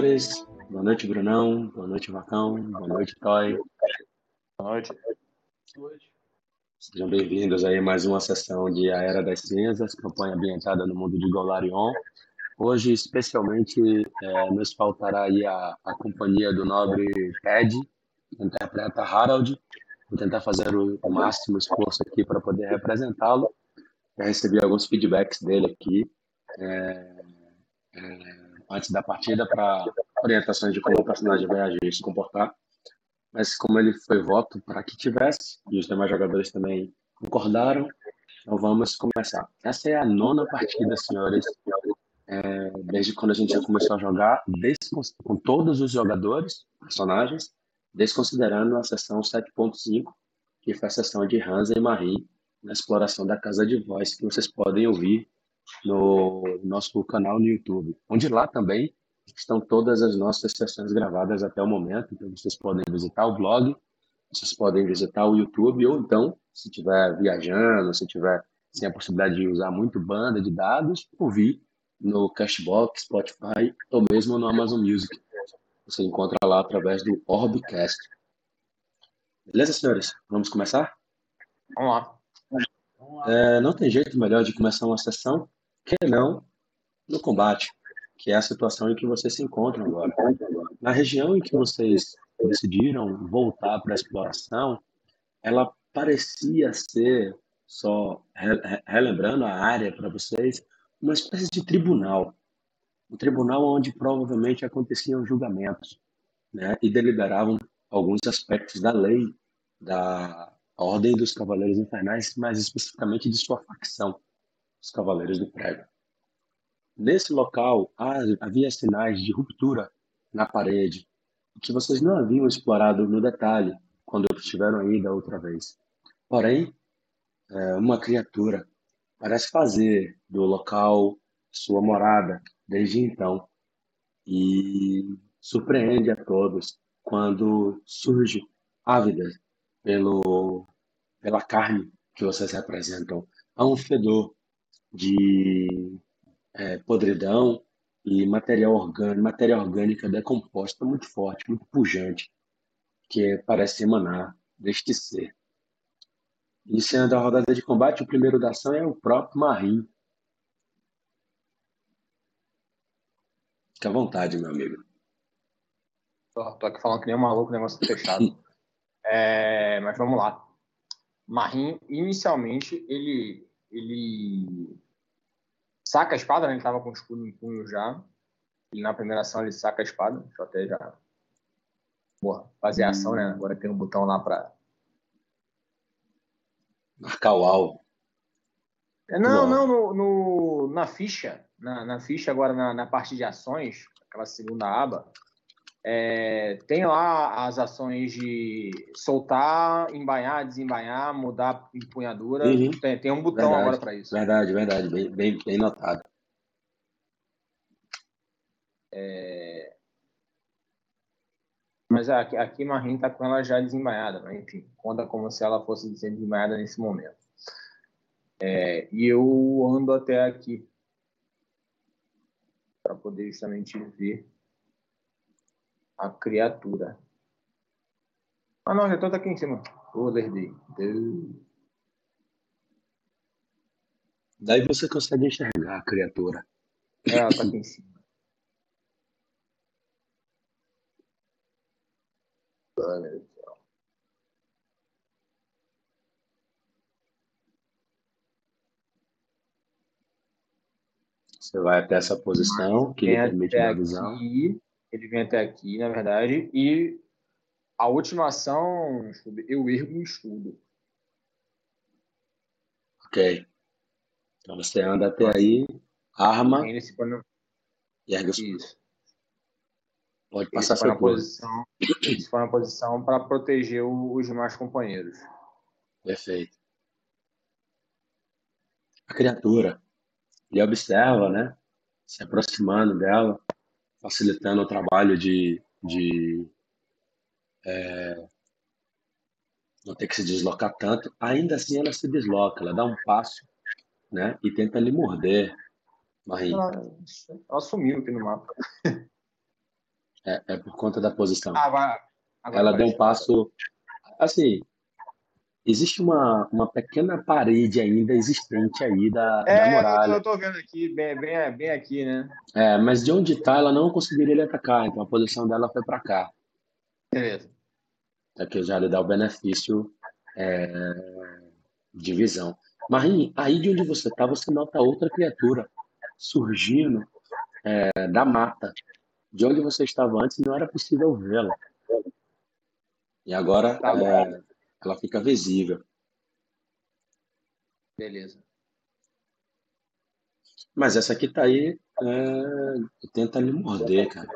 senhores. Boa noite, Brunão. Boa noite, Vacão. Boa noite, Toy. Boa noite. Sejam bem-vindos aí a mais uma sessão de A Era das Cinzas, campanha ambientada no mundo de Golarion. Hoje, especialmente, é, nos faltará aí a, a companhia do nobre Ted, que interpreta Harold. Vou tentar fazer o, o máximo esforço aqui para poder representá-lo. Já recebi alguns feedbacks dele aqui. É, é, antes da partida para orientações de como o personagem vai agir e se comportar. Mas como ele foi voto para que tivesse, e os demais jogadores também concordaram, então vamos começar. Essa é a nona partida, senhores, é, desde quando a gente começou a jogar, com todos os jogadores, personagens, desconsiderando a sessão 7.5, que foi a sessão de Hansa e Marie, na exploração da casa de voz, que vocês podem ouvir no nosso canal no YouTube, onde lá também estão todas as nossas sessões gravadas até o momento. Então vocês podem visitar o blog, vocês podem visitar o YouTube, ou então, se estiver viajando, se tiver sem a possibilidade de usar muito banda de dados, ouvir no Cashbox, Spotify ou mesmo no Amazon Music. Você encontra lá através do Orbcast. Beleza, senhores? Vamos começar? Vamos lá. É, não tem jeito melhor de começar uma sessão que não no combate, que é a situação em que vocês se encontram agora. Na região em que vocês decidiram voltar para a exploração, ela parecia ser, só relembrando a área para vocês, uma espécie de tribunal. Um tribunal onde provavelmente aconteciam julgamentos né, e deliberavam alguns aspectos da lei, da Ordem dos Cavaleiros Infernais, mais especificamente de sua facção os Cavaleiros do Prego. Nesse local havia sinais de ruptura na parede, que vocês não haviam explorado no detalhe quando estiveram aí da outra vez. Porém, é, uma criatura parece fazer do local sua morada desde então e surpreende a todos quando surge ávida pelo pela carne que vocês representam. Há um fedor de é, podridão e material orgânico, matéria orgânica decomposta muito forte, muito pujante, que parece emanar deste ser. Iniciando a rodada de combate, o primeiro da ação é o próprio Marim. Fique à vontade, meu amigo. Tô, tô aqui falando que nem um maluco, o negócio tá fechado. é, mas vamos lá. Marim, inicialmente, ele ele saca a espada, né? Ele tava com o escudo em punho já. E na primeira ação ele saca a espada. Deixa eu até já Porra, fazer a ação, né? Agora tem um botão lá pra. Marcar o alvo. É, não, não, no, no, na ficha. Na, na ficha, agora na, na parte de ações, aquela segunda aba, é, tem lá as ações de soltar, embainhar, desembainhar, mudar empunhadura. Uhum. Tem, tem, um botão verdade, agora para isso. Verdade, verdade. Bem, bem, bem notado. É... Mas aqui, aqui Marim está com ela já desembainhada, mas enfim, conta como se ela fosse desembainhada nesse momento. É, e eu ando até aqui para poder justamente ver a criatura. Ah, não, já tô aqui em cima. Oh, lerdei. Daí você consegue enxergar a criatura. É, ela tá aqui em cima. Você vai até essa posição que permite uma visão. Aqui, ele vem até aqui, na verdade, e a última ação, eu ergo um escudo. Ok. Então você anda até aí, arma e põe ergue o escudo. Isso. Pode passar seu posição. Isso foi uma posição para proteger os demais companheiros. Perfeito. A criatura, ele observa, né? Se aproximando dela facilitando o trabalho de, de é, não ter que se deslocar tanto. Ainda assim, ela se desloca, ela dá um passo né, e tenta lhe morder. Marinho. Ela, ela sumiu aqui no mapa. É, é por conta da posição. Ah, vai. Agora Ela deu um passo. Assim, existe uma, uma pequena parede ainda existente aí da, da É, eu tô, muralha. eu tô vendo aqui, bem, bem, bem aqui, né? É, mas de onde tá, ela não conseguiria lhe atacar, então a posição dela foi para cá. Beleza. É que já lhe dá o benefício é, de visão. Marim, aí de onde você tá, você nota outra criatura surgindo é, da mata. De onde você estava antes, não era possível vê-la. E agora Tá é, ela fica visível. Beleza. Mas essa aqui tá aí, é, tenta lhe morder, cara.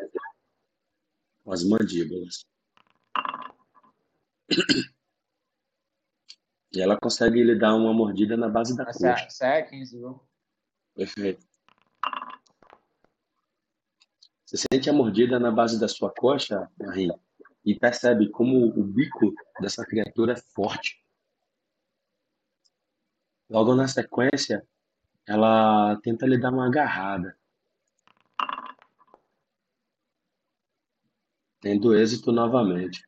Com as mandíbulas. E ela consegue lhe dar uma mordida na base da Essa, coxa. essa é 15, viu? Perfeito. Você sente a mordida na base da sua coxa, Marim, e percebe como o bico dessa criatura é forte. Logo na sequência, ela tenta lhe dar uma agarrada. Tendo êxito novamente.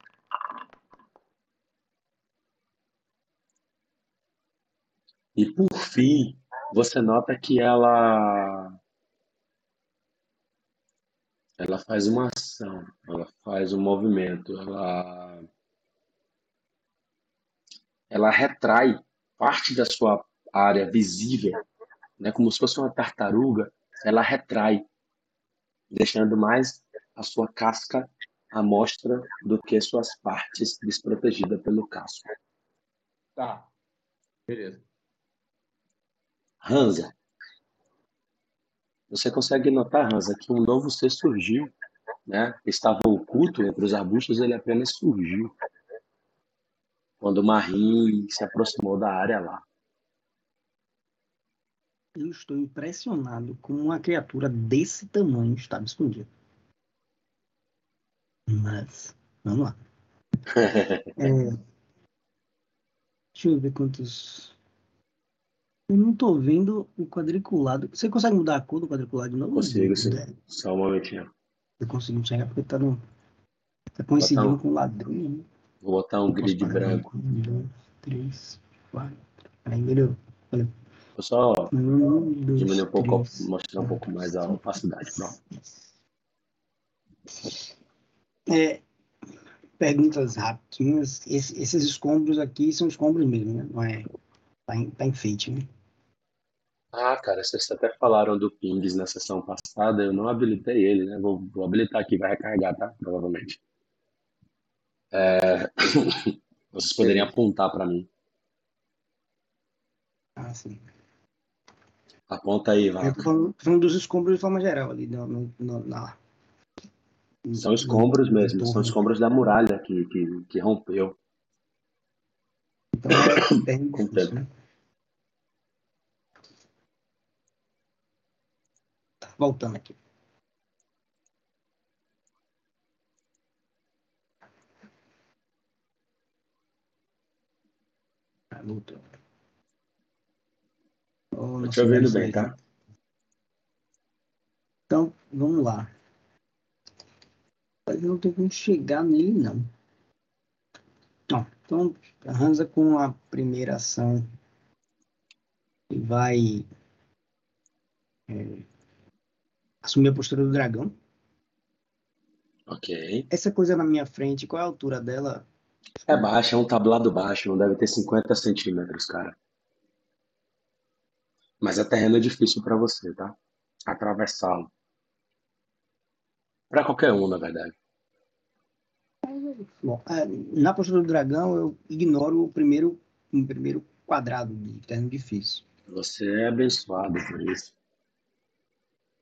E por fim, você nota que ela ela faz uma ação, ela faz um movimento, ela ela retrai parte da sua área visível, né, como se fosse uma tartaruga, ela retrai, deixando mais a sua casca à mostra do que suas partes desprotegidas pelo casco. Tá. Beleza. Hansa, você consegue notar, Hansa, que um novo ser surgiu, né? Estava oculto entre os arbustos, ele apenas surgiu quando o Marim se aproximou da área lá. Eu estou impressionado com uma criatura desse tamanho estava escondida. Mas, vamos lá. É, deixa eu ver quantos. Eu não tô vendo o quadriculado. Você consegue mudar a cor do quadriculado de novo? Consigo, sim. É, Só um momentinho. Eu consigo enxergar porque tá, no, tá coincidindo um- com o ladrinho. né? Vou botar um grid branco. Um, dois, três, quatro. Aí, melhorou. Vou só Um, dois, diminuir um pouco, três, mostrar um pouco mais a opacidade. Pronto. É, perguntas. Esse- esses escombros aqui são escombros mesmo, né? Não é. Tá, em, tá enfeite, né? Ah, cara, vocês até falaram do pings na sessão passada, eu não habilitei ele, né? Vou, vou habilitar aqui, vai recarregar, tá? Provavelmente. É, Vocês poderiam apontar para mim. Ah, sim. Aponta aí, Eu tô Vaca. falando, tô falando dos escombros de forma geral ali, no, no- na. São escombros mesmo, são escombros da muralha que, que, que rompeu. Então é Com tempo. né? Voltando aqui. Ah, voltou. Oh, nossa, te ouvindo bem, tá? Então, vamos lá. Mas eu não tenho como chegar nele, não. Então, a Hansa com a primeira ação ele vai é, assumir a postura do dragão. Ok. Essa coisa na minha frente, qual é a altura dela? É baixo, é um tablado baixo, não deve ter 50 centímetros, cara. Mas é terreno difícil para você, tá? Atravessá-lo. Para qualquer um, na verdade. Bom, é, na postura do dragão, eu ignoro o primeiro, o primeiro quadrado de terreno difícil. Você é abençoado por isso.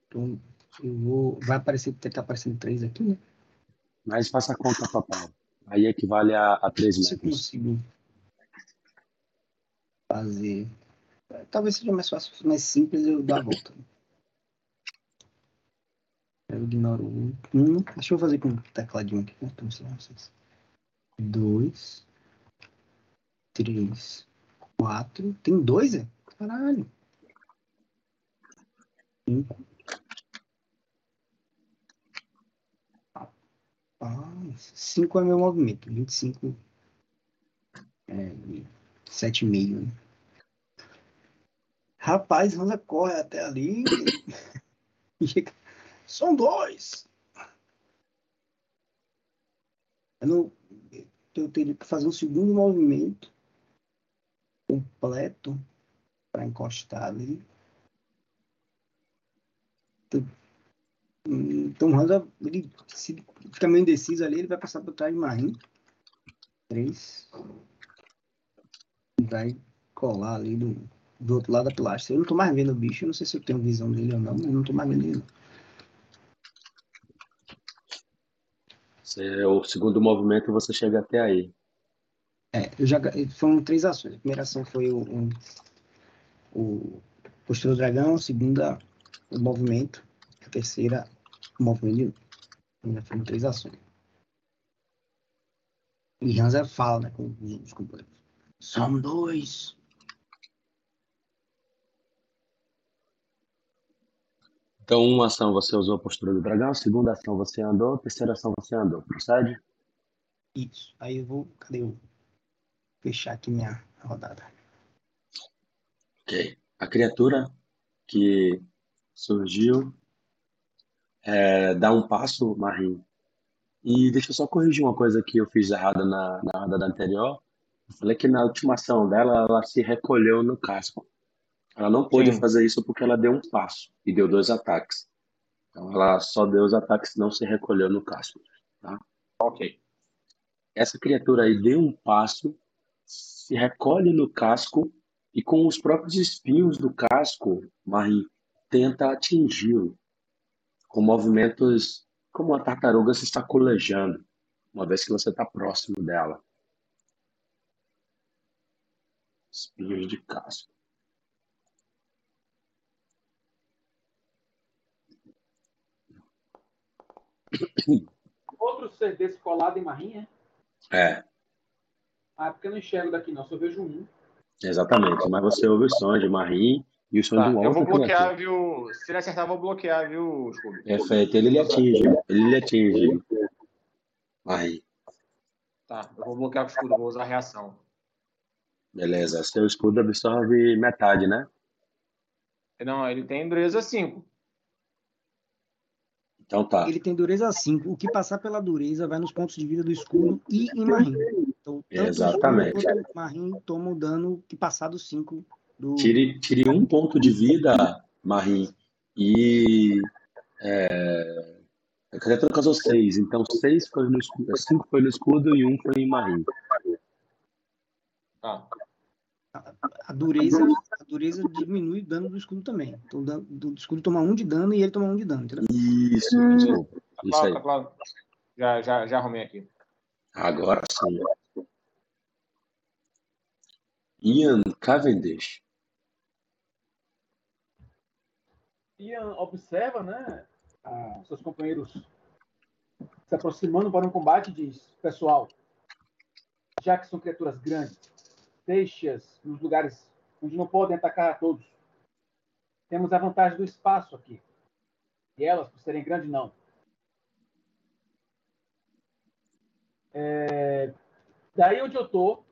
Então, eu vou, vai aparecer, porque tá aparecendo 3 aqui, né? Mas faça a conta total. Aí equivale a, a 3 metros. Se eu consigo fazer. Talvez seja mais fácil, mais simples eu dar a volta. Eu ignoro o 1. Deixa eu fazer com o tecladinho aqui. Né? Então, sei lá, vocês. 2, 3, 4. Tem dois, é? Caralho. 5, 5 é meu movimento. 25 é 7,5. Né? Rapaz, Hansa corre até ali. São dois. Eu, não, eu teria que fazer um segundo movimento completo para encostar ali. O Hansa, ele se fica meio indeciso ali, ele vai passar por trás de Marim. Três. Vai colar ali do, do outro lado da pilastra. Eu não tô mais vendo o bicho, eu não sei se eu tenho visão dele ou não, mas eu não tô mais vendo ele. É o segundo movimento você chega até aí. É, eu já, foram três ações. A primeira ação foi o, o, o postura do dragão, a segunda, o movimento, a terceira, o movimento de Foram três ações. E Hansa fala né, com os companheiros. São dois. Então, uma ação você usou a postura do dragão, segunda ação você andou, terceira ação você andou. Procede? Isso. Aí eu vou. Cadê eu? Fechar aqui minha rodada. Ok. A criatura que surgiu é, dá um passo, Marim. E deixa eu só corrigir uma coisa que eu fiz errada na, na rodada anterior. Eu falei que na última ação dela, ela se recolheu no casco. Ela não pôde Sim. fazer isso porque ela deu um passo e deu dois ataques. Então ela só deu os ataques, não se recolheu no casco. Tá? Ok. Essa criatura aí deu um passo, se recolhe no casco e com os próprios espinhos do casco, Marie tenta atingi-lo com movimentos como uma tartaruga se está colejando, uma vez que você está próximo dela. Espinhos de casco. Outro ser desse colado em marrinha? É. Ah, porque eu não enxergo daqui não, só vejo um. Exatamente, mas você ouve o som de marrinha e o som tá, de um Eu vou bloquear, viu? Se ele acertar, eu vou bloquear, viu, Scooby? Perfeito, ele lhe atinge. Ele lhe atinge. Marrinha. Tá, eu vou bloquear o escudo, vou usar a reação. Beleza, seu escudo absorve metade, né? Não, ele tem dureza 5. Então tá. Ele tem dureza 5. O que passar pela dureza vai nos pontos de vida do escudo e em Marim. Então, tanto Exatamente. O quanto Marim toma o dano que passar dos 5 do. Tire, tire um ponto de vida, Marim. E. É... A criatura causou 6. Então 6 foi no escudo. 5 foi no escudo e 1 um foi em Marim. Ah a dureza, a dureza diminui o dano do escudo também. Então o escudo toma um de dano e ele toma um de dano, entendeu? Isso, hum. desculpa. Isso aí. Claro, Já, já, já arrumei aqui. Agora sim. Ian Cavendish. Ian observa, né, seus companheiros se aproximando para um combate e diz, pessoal, já que são criaturas grandes, deixe-as nos lugares onde não podem atacar a todos. Temos a vantagem do espaço aqui. E elas, por serem grandes, não. É... Daí onde eu tô,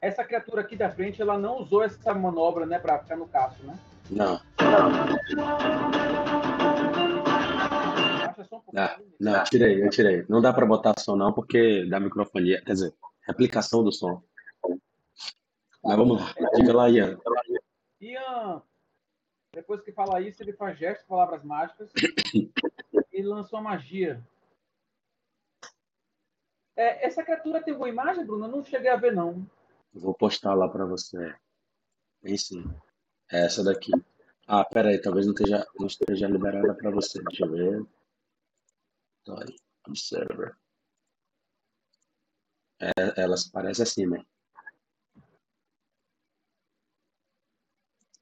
essa criatura aqui da frente, ela não usou essa manobra, né, para ficar no caço, né? Não. Não, não, tirei, eu tirei. Não dá para botar som não, porque da microfonia, quer dizer, replicação do som. Mas vamos lá. Diga lá, Ian. Ian, depois que fala isso, ele faz gestos, palavras mágicas e lança uma magia. É, essa criatura tem boa imagem, Bruno? Eu não cheguei a ver, não. Vou postar lá para você. Tem sim. É essa daqui. Ah, pera aí, talvez não esteja, não esteja liberada para você. Deixa eu ver. Toy, Observer. É, elas parecem assim, né?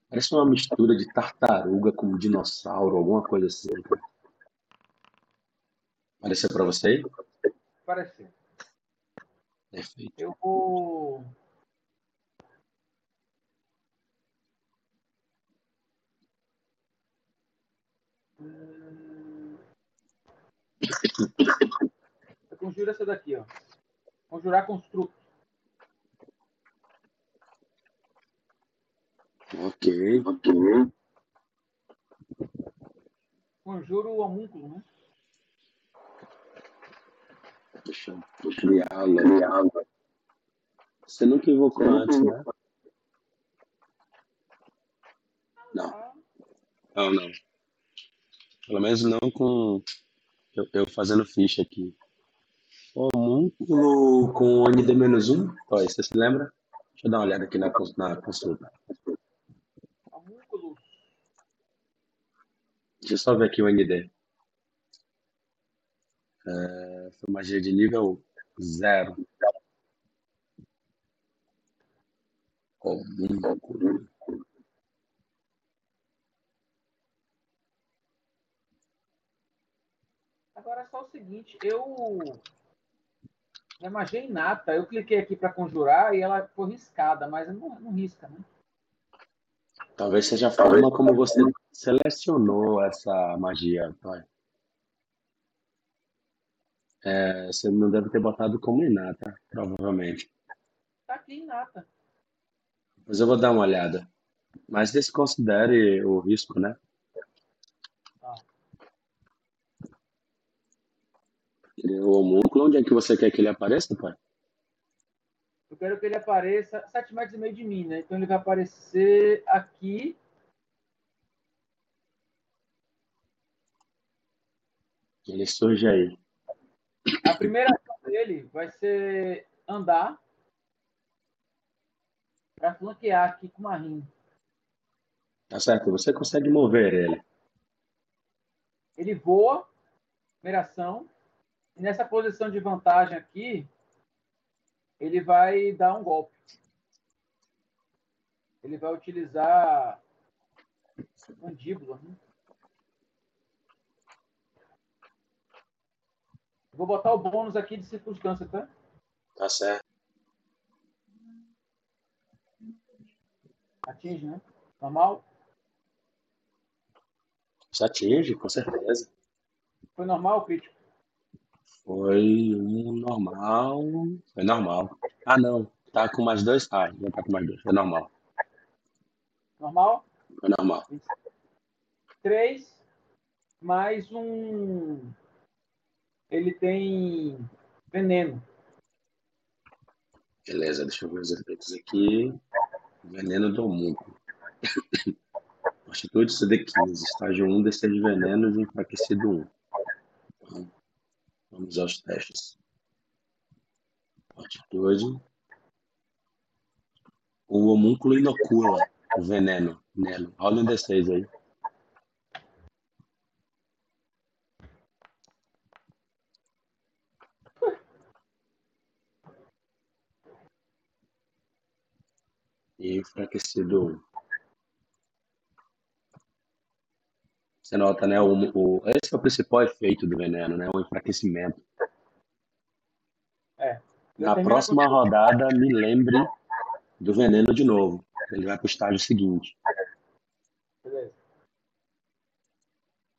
Parece uma mistura de tartaruga com dinossauro, alguma coisa assim. Pareceu para você? Pareceu. Perfeito. Eu vou. Conjura essa daqui, ó. Conjurar construto. Ok, ok. Conjuro o homúnculo, né? Deixa eu criá-lo. Você nunca invocou antes, né? Não. Não, não. Pelo menos não com eu, eu fazendo ficha aqui. Homúnculo com ND-1? Olha, você se lembra? Deixa eu dar uma olhada aqui na, na consulta. Homúnculo. Deixa eu só ver aqui o ND. É, foi magia de nível 0. Homúnculo. Agora é só o seguinte, eu. É magia inata. Eu cliquei aqui para conjurar e ela foi riscada, mas não, não risca, né? Talvez seja a forma como você selecionou essa magia, pai. É, você não deve ter botado como inata, provavelmente. Tá aqui inata. Mas eu vou dar uma olhada. Mas desconsidere o risco, né? O homúnculo, onde é que você quer que ele apareça, pai? Eu quero que ele apareça 7 metros e meio de mim, né? Então ele vai aparecer aqui. Ele surge aí. A primeira ação dele vai ser andar para flanquear aqui com o Marim. Tá certo, você consegue mover ele. Ele voa, primeira ação. Nessa posição de vantagem aqui, ele vai dar um golpe. Ele vai utilizar mandíbula. Né? Vou botar o bônus aqui de circunstância, tá? Tá certo. Atinge, né? Normal? Você atinge, com certeza. Foi normal crítico? Foi um normal. Foi normal. Ah, não. Tá com mais dois? Ah, já tá com mais dois. Foi normal. Normal? Foi normal. Três mais um. Ele tem veneno. Beleza, deixa eu ver os efeitos aqui. Veneno do homúnculo. Atitude CD15, estágio 1, descer de venenos, enfraquecido 1. Vamos aos testes. Atitude. O homúnculo inocula o veneno nele. Rola um D6 aí. E enfraquecido 1. Você nota, né? O, o, esse é o principal efeito do veneno, né? O enfraquecimento. É. Na próxima rodada, me lembre do veneno de novo. Ele vai para o estágio seguinte. Beleza.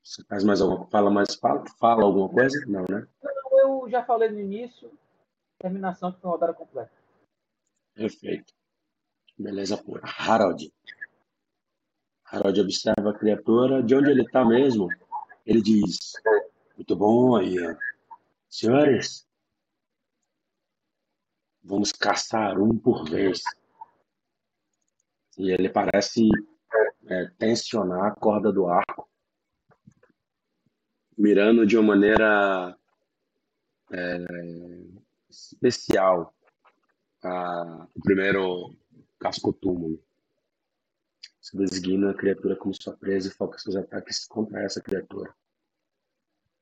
Você faz mais alguma fala mais fala, fala alguma coisa? Não, né? Não, eu já falei no início. Terminação que foi rodada completa. Perfeito. Beleza pura. Harold. Harold observa a criatura. De onde ele está mesmo? Ele diz: Muito bom aí. Senhores, vamos caçar um por vez. E ele parece é, tensionar a corda do arco, mirando de uma maneira é, especial a, o primeiro casco-túmulo. Você designa a criatura como sua presa e foca seus ataques contra essa criatura.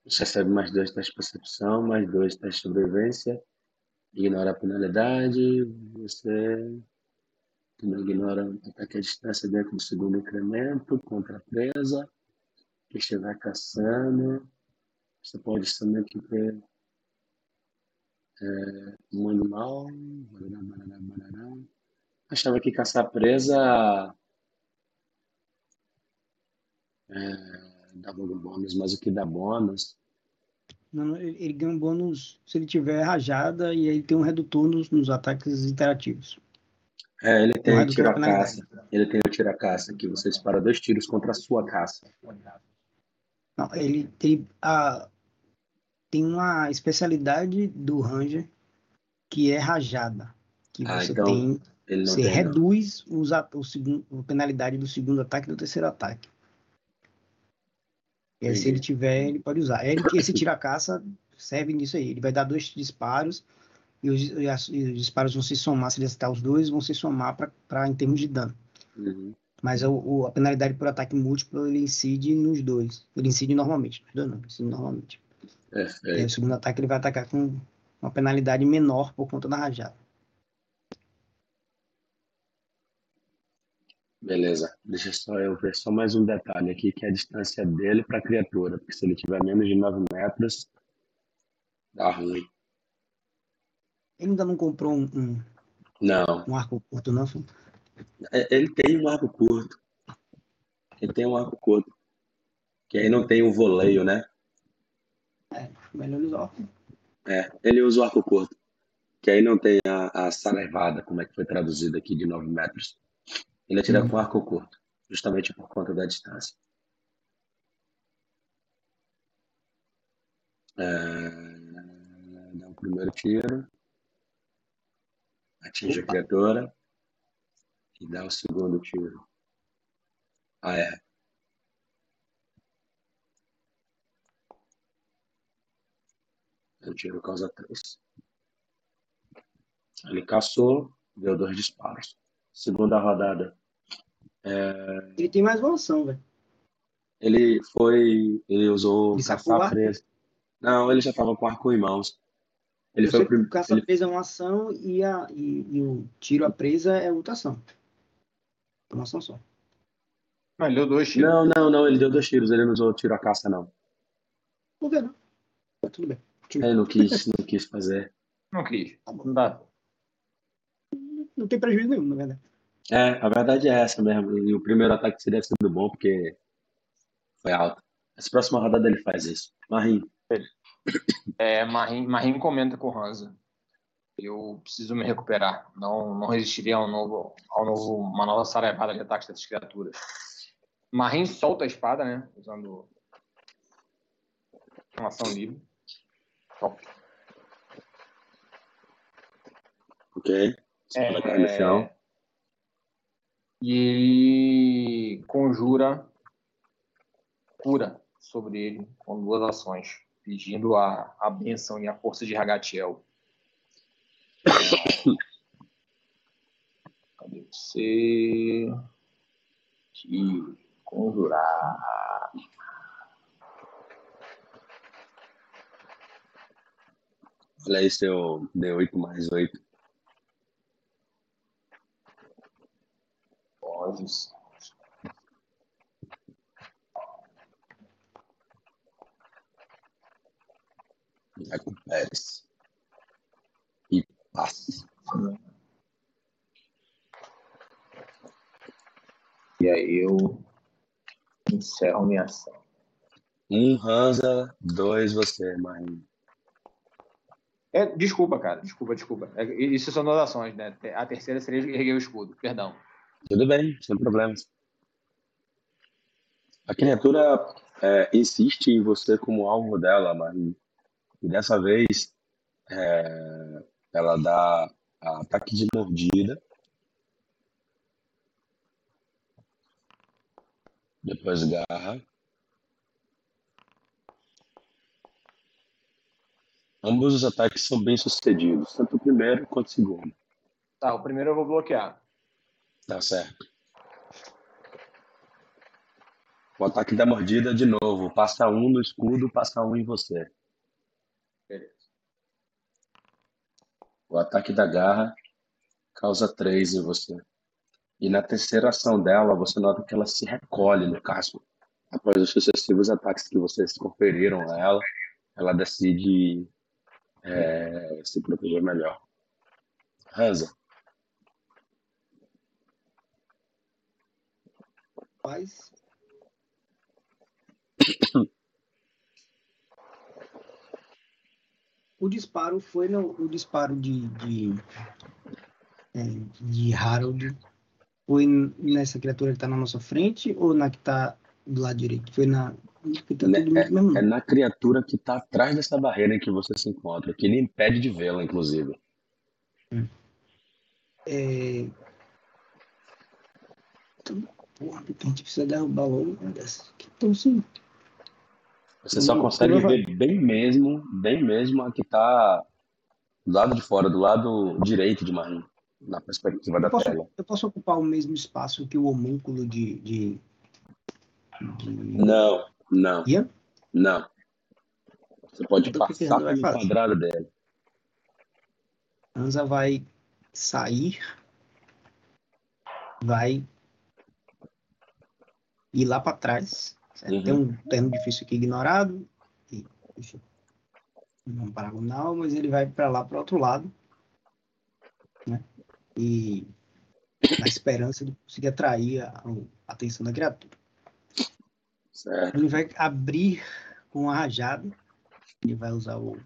Você recebe mais dois testes de percepção, mais dois testes de sobrevivência. Ignora a penalidade. Você também ignora ataque à distância dentro do segundo incremento contra a presa que estiver caçando. Você pode também ter é, um animal. Achava que caçar presa é, dava um bônus, mas o que dá bônus Não, ele ganha um bônus se ele tiver rajada e aí tem um redutor nos, nos ataques interativos. É, ele tem o tira-caça. Ele tem o tira-caça, que você dispara dois tiros contra a sua caça. Não, ele tem a tem uma especialidade do Ranger que é rajada, que ah, você então tem você tem, reduz os, o segundo, a penalidade do segundo ataque e do terceiro ataque. E aí, se ele tiver, ele pode usar. Ele, esse tira-caça serve nisso aí. Ele vai dar dois disparos e os, e as, e os disparos vão se somar, se ele acertar os dois, vão se somar para em termos de dano. Uhum. Mas a, o, a penalidade por ataque múltiplo ele incide nos dois. Ele incide normalmente, nos dois não, incide normalmente. É, é. E o segundo ataque ele vai atacar com uma penalidade menor por conta da rajada. Beleza. Deixa só eu ver só mais um detalhe aqui, que é a distância dele para a criatura. Porque se ele tiver menos de 9 metros, dá ruim. Ele ainda não comprou um, um, não. um arco curto, não? É, ele tem um arco curto. Ele tem um arco curto. Que aí não tem o um voleio, né? É, melhor usar. É, ele usa o arco curto. Que aí não tem a, a salivada, como é que foi traduzido aqui, de 9 metros. Ele atira com arco curto, justamente por conta da distância. É... Dá o um primeiro tiro. Atinge Opa. a criatura. E dá o segundo tiro. Ah, é. O tiro causa três. Ele caçou, deu dois disparos. Segunda rodada. É... Ele tem mais uma ação, velho. Ele foi. Ele usou ele caçar presa. Não, ele já estava com arco em mãos. Ele Eu foi o primeiro. Caça ele... presa é uma ação e, a, e, e, o tiro a presa é outra ação. É uma ação só. Mas ele deu dois tiros. Não, não, não, ele deu dois tiros, ele não usou tiro a caça, não. Por que não? Tá tudo bem. Ele não quis, não quis fazer. Não quis. Tá não dá. Não tem prejuízo nenhum, na verdade. É, a verdade é essa mesmo. E o primeiro ataque seria sido bom, porque foi alto. Essa próxima rodada ele faz isso. Marim. É, Marim, Marim comenta com o Hansa. Eu preciso me recuperar. Não, não resistiria ao novo, ao novo, uma nova sarevada de ataques dessas criaturas. Marim solta a espada, né? Usando uma ação livre. Top. Ok. É, e ele conjura cura sobre ele com duas ações, pedindo a, a benção e a força de Ragatiel. Cadê você? De conjurar. Olha seu D8 mais 8. Vozes. Recupere-se. E passe. E aí eu encerro minha ação. Um Hansa, dois você, Marinho. É, desculpa, cara. Desculpa, desculpa. É, isso são duas ações, né? A terceira seria erguer o escudo. Perdão. Tudo bem, sem problemas. A criatura é, insiste em você como alvo dela, mas e dessa vez é, ela dá ataque de mordida. Depois garra. Ambos os ataques são bem sucedidos, tanto o primeiro quanto o segundo. Tá, o primeiro eu vou bloquear. Tá certo. O ataque da mordida de novo. Passa um no escudo, passa um em você. Beleza. O ataque da garra causa três em você. E na terceira ação dela, você nota que ela se recolhe no casco. Após os sucessivos ataques que vocês conferiram a ela, ela decide é, se proteger melhor. Hansa. O disparo foi no, o disparo de, de, é, de Harold foi nessa criatura que está na nossa frente ou na que está do lado direito? Foi na. Tá é, é, na criatura que está atrás dessa barreira em que você se encontra, que ele impede de vê-la, inclusive. Hum. É... Porra, a gente precisa derrubar logo uma dessas. Então, sim. Você só consegue ver bem mesmo, bem mesmo a que está do lado de fora, do lado direito de Marinho, na perspectiva eu da posso, tela. Eu posso ocupar o mesmo espaço que o homúnculo de. de, de... Não, não. Yeah? Não. Você pode então, passar pelo quadrado dela. Anza vai sair, vai ir lá para trás Uhum. Tem um termo difícil aqui ignorado, e, enfim, não paragonal, mas ele vai para lá, para o outro lado, né? E na esperança de conseguir atrair a, a atenção da criatura. Certo. Ele vai abrir com a rajada, ele vai usar o,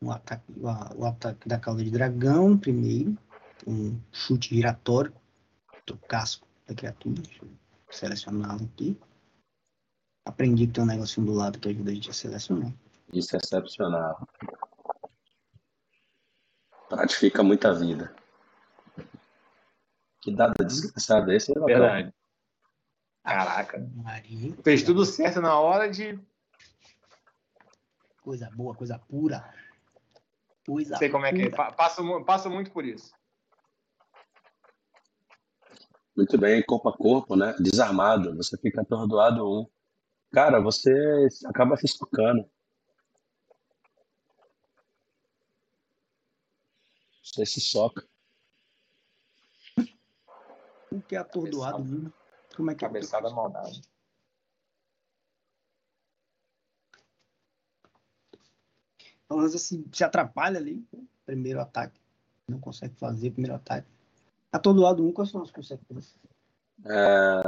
o, ataque, o, o ataque da cauda de dragão primeiro, um chute giratório do casco da criatura. Selecioná-lo aqui. Aprendi que tem um negocinho do lado que ajuda a gente a selecionar. Isso é excepcional. Pratifica muita vida. Que dado desgraçado esse. É Verdade. Caraca. Maria. Fez tudo certo na hora de. Coisa boa, coisa pura. Coisa Sei como pura. é que é. Passo, passo muito por isso. Muito bem, corpo a corpo, né? Desarmado. Você fica atordoado um. Cara, você acaba se estocando. Você se soca. O que é atordoado, né? Como é que é? Cabeçada maldade. Então, assim, se atrapalha ali, primeiro ataque. Não consegue fazer o primeiro ataque. Atordoado um, quais são as consequências? É...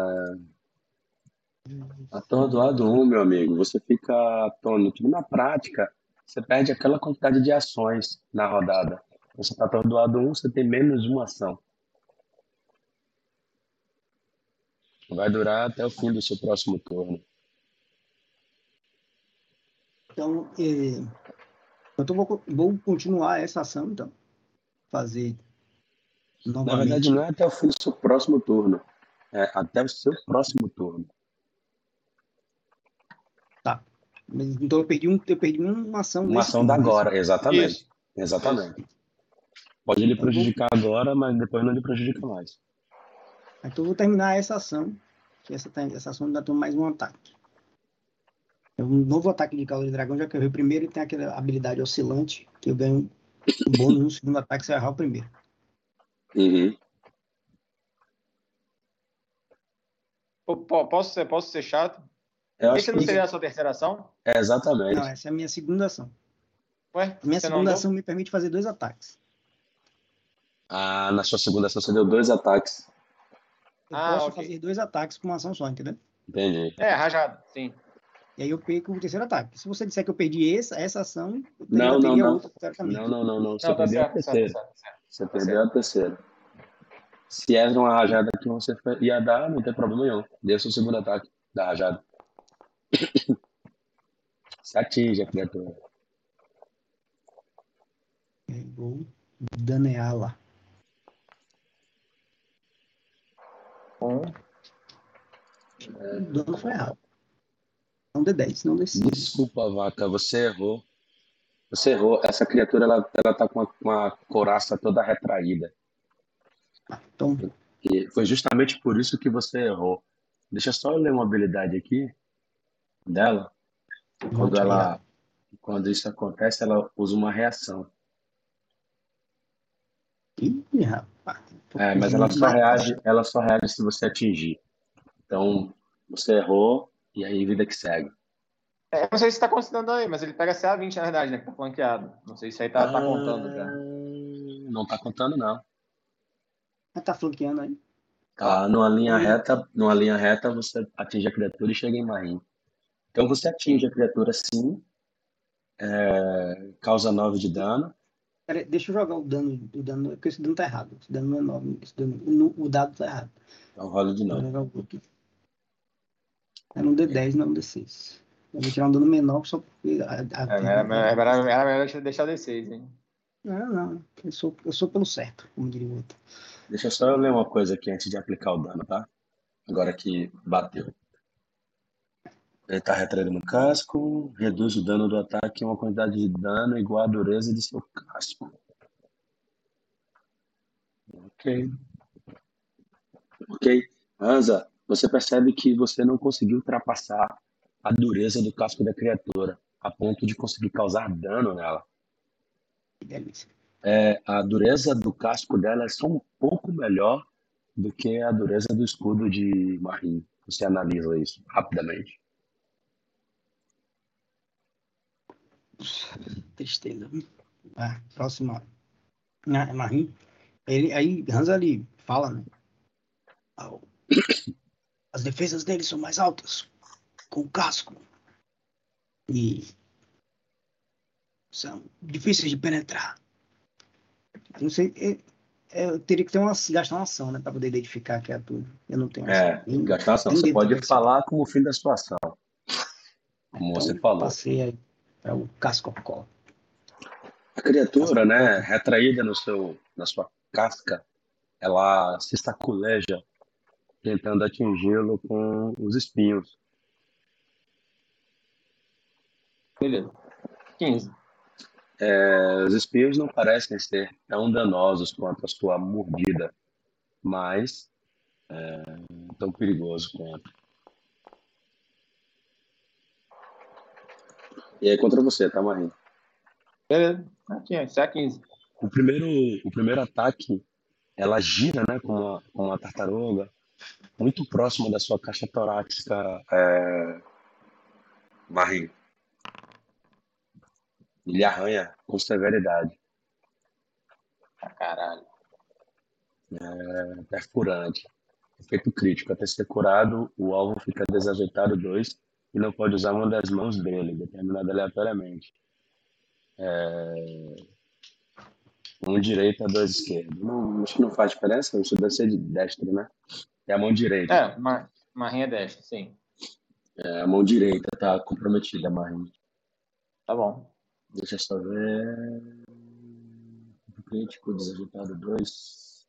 Atordoado um, meu amigo, você fica atônito. Na prática, você perde aquela quantidade de ações na rodada. Você está atordoado um, você tem menos uma ação. Vai durar até o fim do seu próximo turno. Então, eh, então vou, vou continuar essa ação, então. Fazer novamente. Na verdade, não é até o fim do seu próximo turno. É até o seu próximo turno. Então eu perdi, um, eu perdi uma ação. Uma ação da agora, exatamente. Isso. Exatamente. Pode lhe prejudicar agora, mas depois não lhe prejudica mais. Então eu vou terminar essa ação, que essa, essa ação ainda tem mais um ataque. É um novo ataque de calor de dragão, já que eu errei o primeiro e tem aquela habilidade oscilante, que eu ganho um bônus no segundo ataque se eu errar o primeiro. Uhum. Posso ser, posso ser chato? Eu Esse não seria a sua terceira ação? É, exatamente. Não, essa é a minha segunda ação. Ué? A minha segunda ação me permite fazer dois ataques. Ah, na sua segunda ação você deu dois ataques. Eu ah, posso okay. fazer dois ataques com uma ação só, entendeu? Entendi. É, rajado, sim. E aí eu perco o terceiro ataque. Se você disser que eu perdi essa, essa ação, eu não, não, não. Outra, não, não, não, não. Você não, tá perdeu certo, a terceira. Certo, certo, você tá perdeu a terceira. Se era uma rajada que você ia dar, não tem problema nenhum. Dê o seu segundo ataque da rajada. Se atinge a criatura. Vou daneá-la. Um. O dano foi errado. Não D10, não D5. Desculpa, vaca, você errou. Você errou. Essa criatura, ela, ela tá com uma, uma coraça toda retraída. Ah, então... E foi justamente por isso que você errou. Deixa eu só ler uma habilidade aqui dela, quando ela quando isso acontece, ela usa uma reação. Ih, rapaz. É, mas ela só reage, ela só reage se você atingir. Então, você errou e aí vida que segue. É, não sei se está considerando aí, mas ele pega CA20 na verdade, né? Que tá flanqueado. Não sei se aí tá, ah, tá contando já. Não tá contando, não. Mas tá flanqueando aí? Tá, numa linha reta, numa linha reta você atinge a criatura e chega em marinho. Então você atinge a criatura sim, É, causa 9 de dano. Pera, deixa eu jogar o dano, o dano, porque esse dano tá errado. Esse dano não é 9, esse dano, o, o dado tá errado. Então rola de novo. Era um D10, não um D6. Eu vou tirar um dano menor só porque. A, a, é, era, era, era melhor deixar D6, hein? Não, não. Eu sou, eu sou pelo certo, como diria o outro. Deixa eu só ler uma coisa aqui antes de aplicar o dano, tá? Agora que bateu. Ele está retraindo no casco, reduz o dano do ataque em uma quantidade de dano igual à dureza de seu casco. Ok. Ok. Anza, você percebe que você não conseguiu ultrapassar a dureza do casco da criatura, a ponto de conseguir causar dano nela. Que delícia. É, a dureza do casco dela é só um pouco melhor do que a dureza do escudo de Marim. Você analisa isso rapidamente. Tristeza. Ah, próxima. Ah, é Marim. Ele, aí Hans ali fala, né? As defesas dele são mais altas. Com o casco. E são difíceis de penetrar. Não sei. Eu, eu teria que ter uma, gastar uma ação, né? Para poder identificar a criatura. Eu não tenho É, ação. gastar ação. Você pode falar como fim da situação. Como Então, você falou. Passei aí para o cascocó. A criatura, né, retraída no seu, na sua casca, ela se saculeja tentando atingi-lo com os espinhos. Beleza. 15. É, os espinhos não parecem ser tão danosos quanto a sua mordida, mas é, tão perigoso quanto. E aí contra você, tá, Marinho? Beleza. Aqui, isso é 15. O primeiro, o primeiro ataque, ela gira, né, com uma, com uma tartaruga, muito próximo da sua caixa torácica, é... Marinho. Ele arranha com severidade, Ah, caralho. é, perfurante. Efeito crítico. Até ser curado, o alvo fica desajeitado 2 e não pode usar uma das mãos dele, determinada aleatoriamente. É... Um direito a dois esquerdos. Não, acho que não faz diferença, isso deve ser de destro, né? É a mão direita. É, uma, marrinha destra, sim. É, a mão direita tá comprometida, Marinho. Tá bom. Deixa eu só ver. Crítico, desajeitado 2.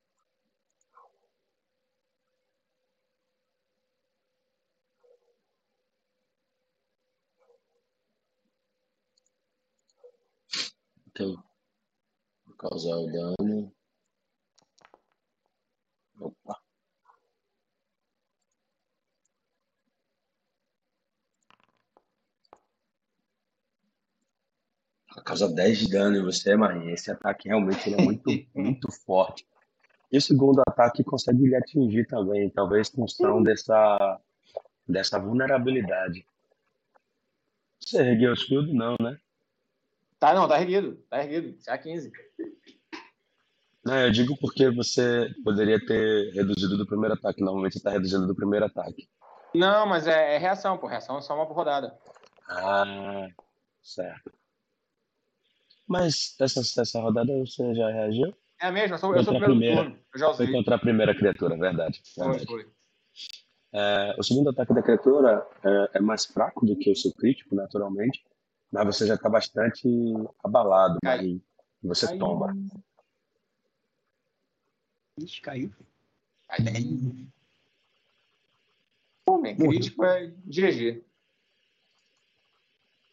Ok. Vou causar o dano. Opa. Causa 10 de dano em você, Marinha. Esse ataque realmente é muito, muito forte. E o segundo ataque consegue lhe atingir também, talvez função dessa, dessa vulnerabilidade. Você ergueu o escudo? Não, né? Tá, não, tá erguido. Tá erguido. Isso é 15. Não, eu digo porque você poderia ter reduzido do primeiro ataque. Normalmente você está reduzindo do primeiro ataque. Não, mas é, é reação, pô. Reação é só uma por rodada. Ah, certo. Mas essa, essa rodada você já reagiu? É a mesma, eu sou, eu sou o primeiro primeira. turno. Eu já usei. Foi contra a primeira criatura, verdade. Foi, verdade. foi. É, o segundo ataque da criatura é, é mais fraco do que o seu crítico, naturalmente, mas você já está bastante abalado. Marinho. E você Aí- toma. Ixi, caiu. Aí, Pô, meu, crítico é GG.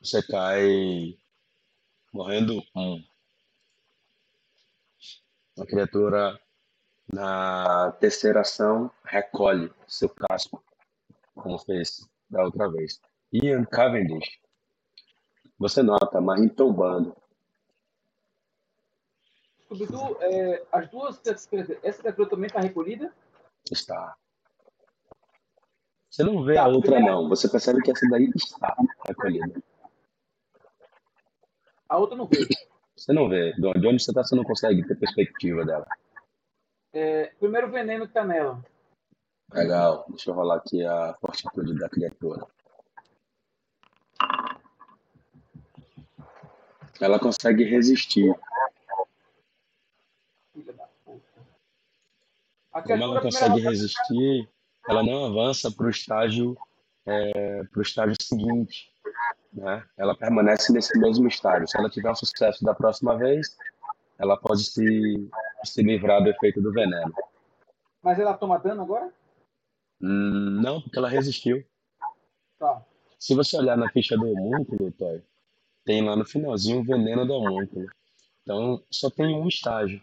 Você cai morrendo um. A criatura, na terceira ação, recolhe seu casco, como fez da outra vez. Ian Cavendish. Você nota Marim tombando. Scooby-Doo, é, as duas essa criatura também está recolhida? Está. Você não vê Tá, a outra, primeira- não. Você percebe que essa daí está recolhida. A outra não veio. Você não vê. De onde você está, você não consegue ter perspectiva dela. É, primeiro veneno que está nela. Legal. Deixa eu rolar aqui a fortitude da criatura. Ela consegue resistir. Como ela consegue resistir, ela não avança para o estágio, é, pro estágio seguinte. Né? Ela permanece nesse mesmo estágio. Se ela tiver um sucesso da próxima vez, ela pode se, se livrar do efeito do veneno. Mas ela toma dano agora? Hum, não, porque ela resistiu. Tá. Se você olhar na ficha do homúnculo, Toy, tem lá no finalzinho o veneno do homúnculo. Então, só tem um estágio,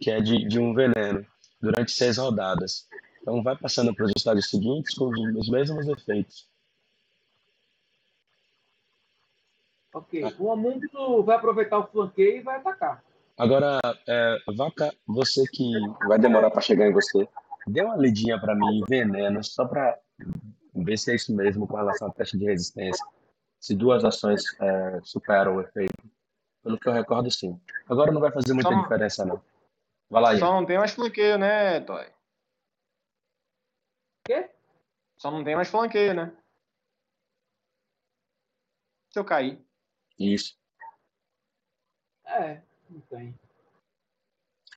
que é de, de um veneno, durante seis rodadas. Então, vai passando para os estágios seguintes com os, os mesmos efeitos. Ok. O homúnculo vai aproveitar o flanqueio e vai atacar. Agora, é, Vaca, você que vai demorar para chegar em você, dê uma lidinha para mim em veneno, só para ver se é isso mesmo com relação à teste de resistência. Se duas ações é, superam o efeito. Pelo que eu recordo, sim. Agora não vai fazer muita Só- diferença, não. Vai lá, Ian. Só não tem mais flanqueio, né, Toy? Quê? Só não tem mais flanqueio, né? Se eu cair. Isso. É, não tem.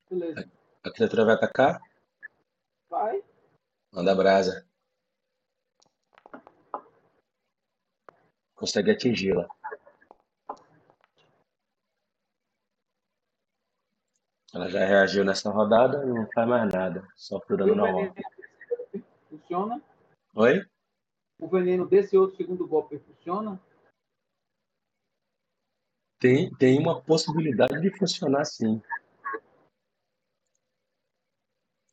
Beleza. A criatura vai atacar? Vai. Manda brasa. Consegue atingi-la. Ela já reagiu nessa rodada e não faz mais nada. Só E dano normal. funciona? Oi? O veneno desse outro segundo golpe funciona? Tem, tem uma possibilidade de funcionar sim.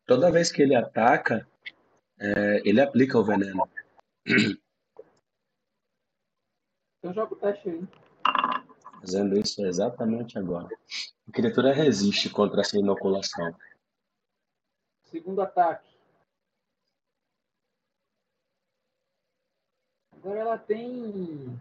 Toda vez que ele ataca, é, ele aplica o veneno. Então joga o teste aí. Fazendo isso exatamente agora. A criatura resiste contra essa inoculação. Segundo ataque. Agora ela tem.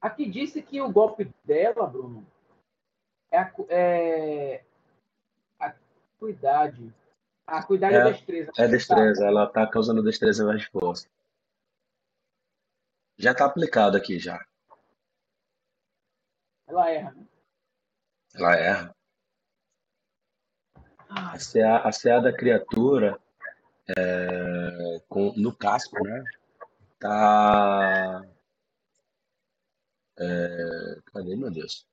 Aqui disse que o golpe dela, Bruno, é a, é a cuidade. A cuidade é, É, destreza. É destreza, ela ataca usando destreza mais força. Já tá aplicado aqui já. Ela erra, né? Ela erra. Ah, A CA, a CA da criatura, é, com, no casco, né? Tá. É, cadê, meu Deus?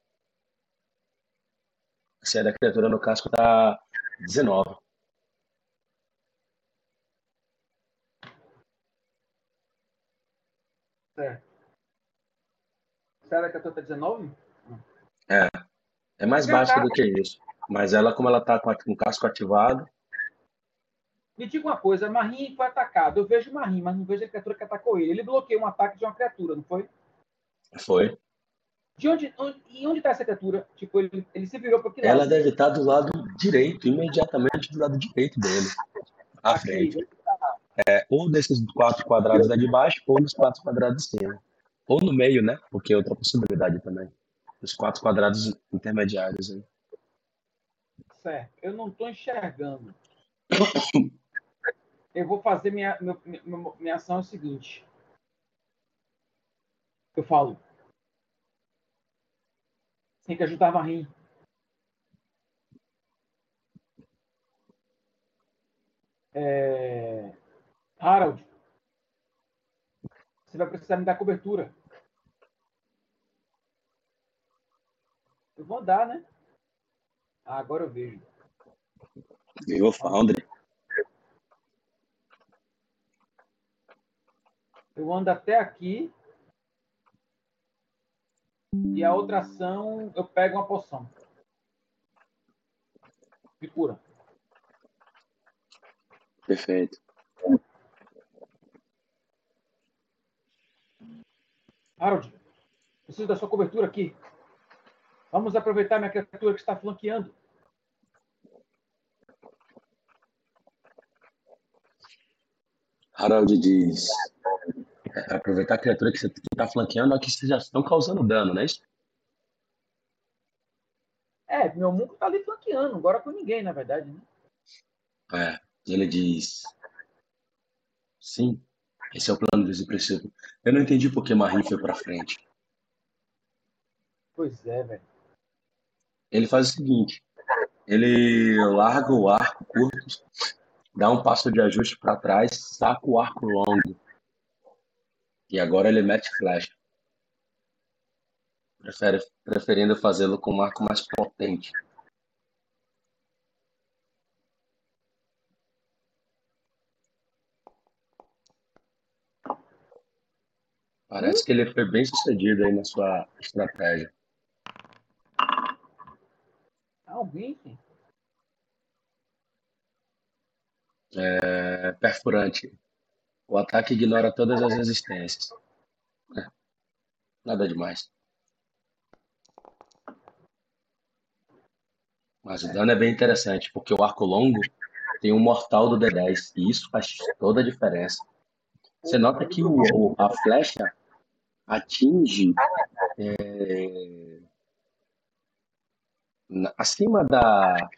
A CA da criatura no casco tá 19. certo. Será que a tua tá 19? É mais Já básico tá. do que isso. Mas ela, como ela tá com, a- com o casco ativado, Me diga uma coisa, Marim foi atacado. Eu vejo Marim, mas não vejo a criatura que atacou ele. Ele bloqueou um ataque de uma criatura, não foi? Foi. De onde, onde, e onde está essa criatura? Tipo, ele, ele se virou para que lado? Ela deve estar do lado direito, imediatamente do lado direito dele. À frente. É, ou desses quatro quadrados da de baixo, ou nos quatro quadrados de cima. Ou no meio, né? Porque é outra possibilidade também. Os quatro quadrados intermediários aí. Certo. Eu não estou enxergando. Eu vou fazer minha, meu- minha, minha ação é o seguinte. Eu falo. Tem que ajudar Marim. É... Harold. Você vai precisar me dar cobertura. Eu vou dar, né? Ah, agora eu vejo. Viu, Foundry? Eu ando até aqui. E a outra ação, eu pego uma poção. De cura. Perfeito. Harold, preciso da sua cobertura aqui. Vamos aproveitar minha criatura que está flanqueando. Harold diz: aproveitar a criatura que você está flanqueando, aqui vocês já estão causando dano, não é isso? É, meu mundo está ali flanqueando, agora com ninguém, na verdade. Né? É. Ele diz: Sim, esse é o plano desde o princípio. Eu não entendi por que Marie foi pra frente. Pois é, velho. Ele faz o seguinte: ele larga o arco curto, dá um passo de ajuste para trás, saca o arco longo. E agora ele mete flecha. Prefere, preferindo fazê-lo com um arco mais potente. Parece que ele foi bem sucedido aí na sua estratégia. Alguém, sim. É, perfurante. O ataque ignora todas as resistências. É, nada demais. Mas o dano é bem interessante, porque o arco longo tem um mortal do D10, e isso faz toda a diferença. Você nota que o, a flecha atinge é, acima da.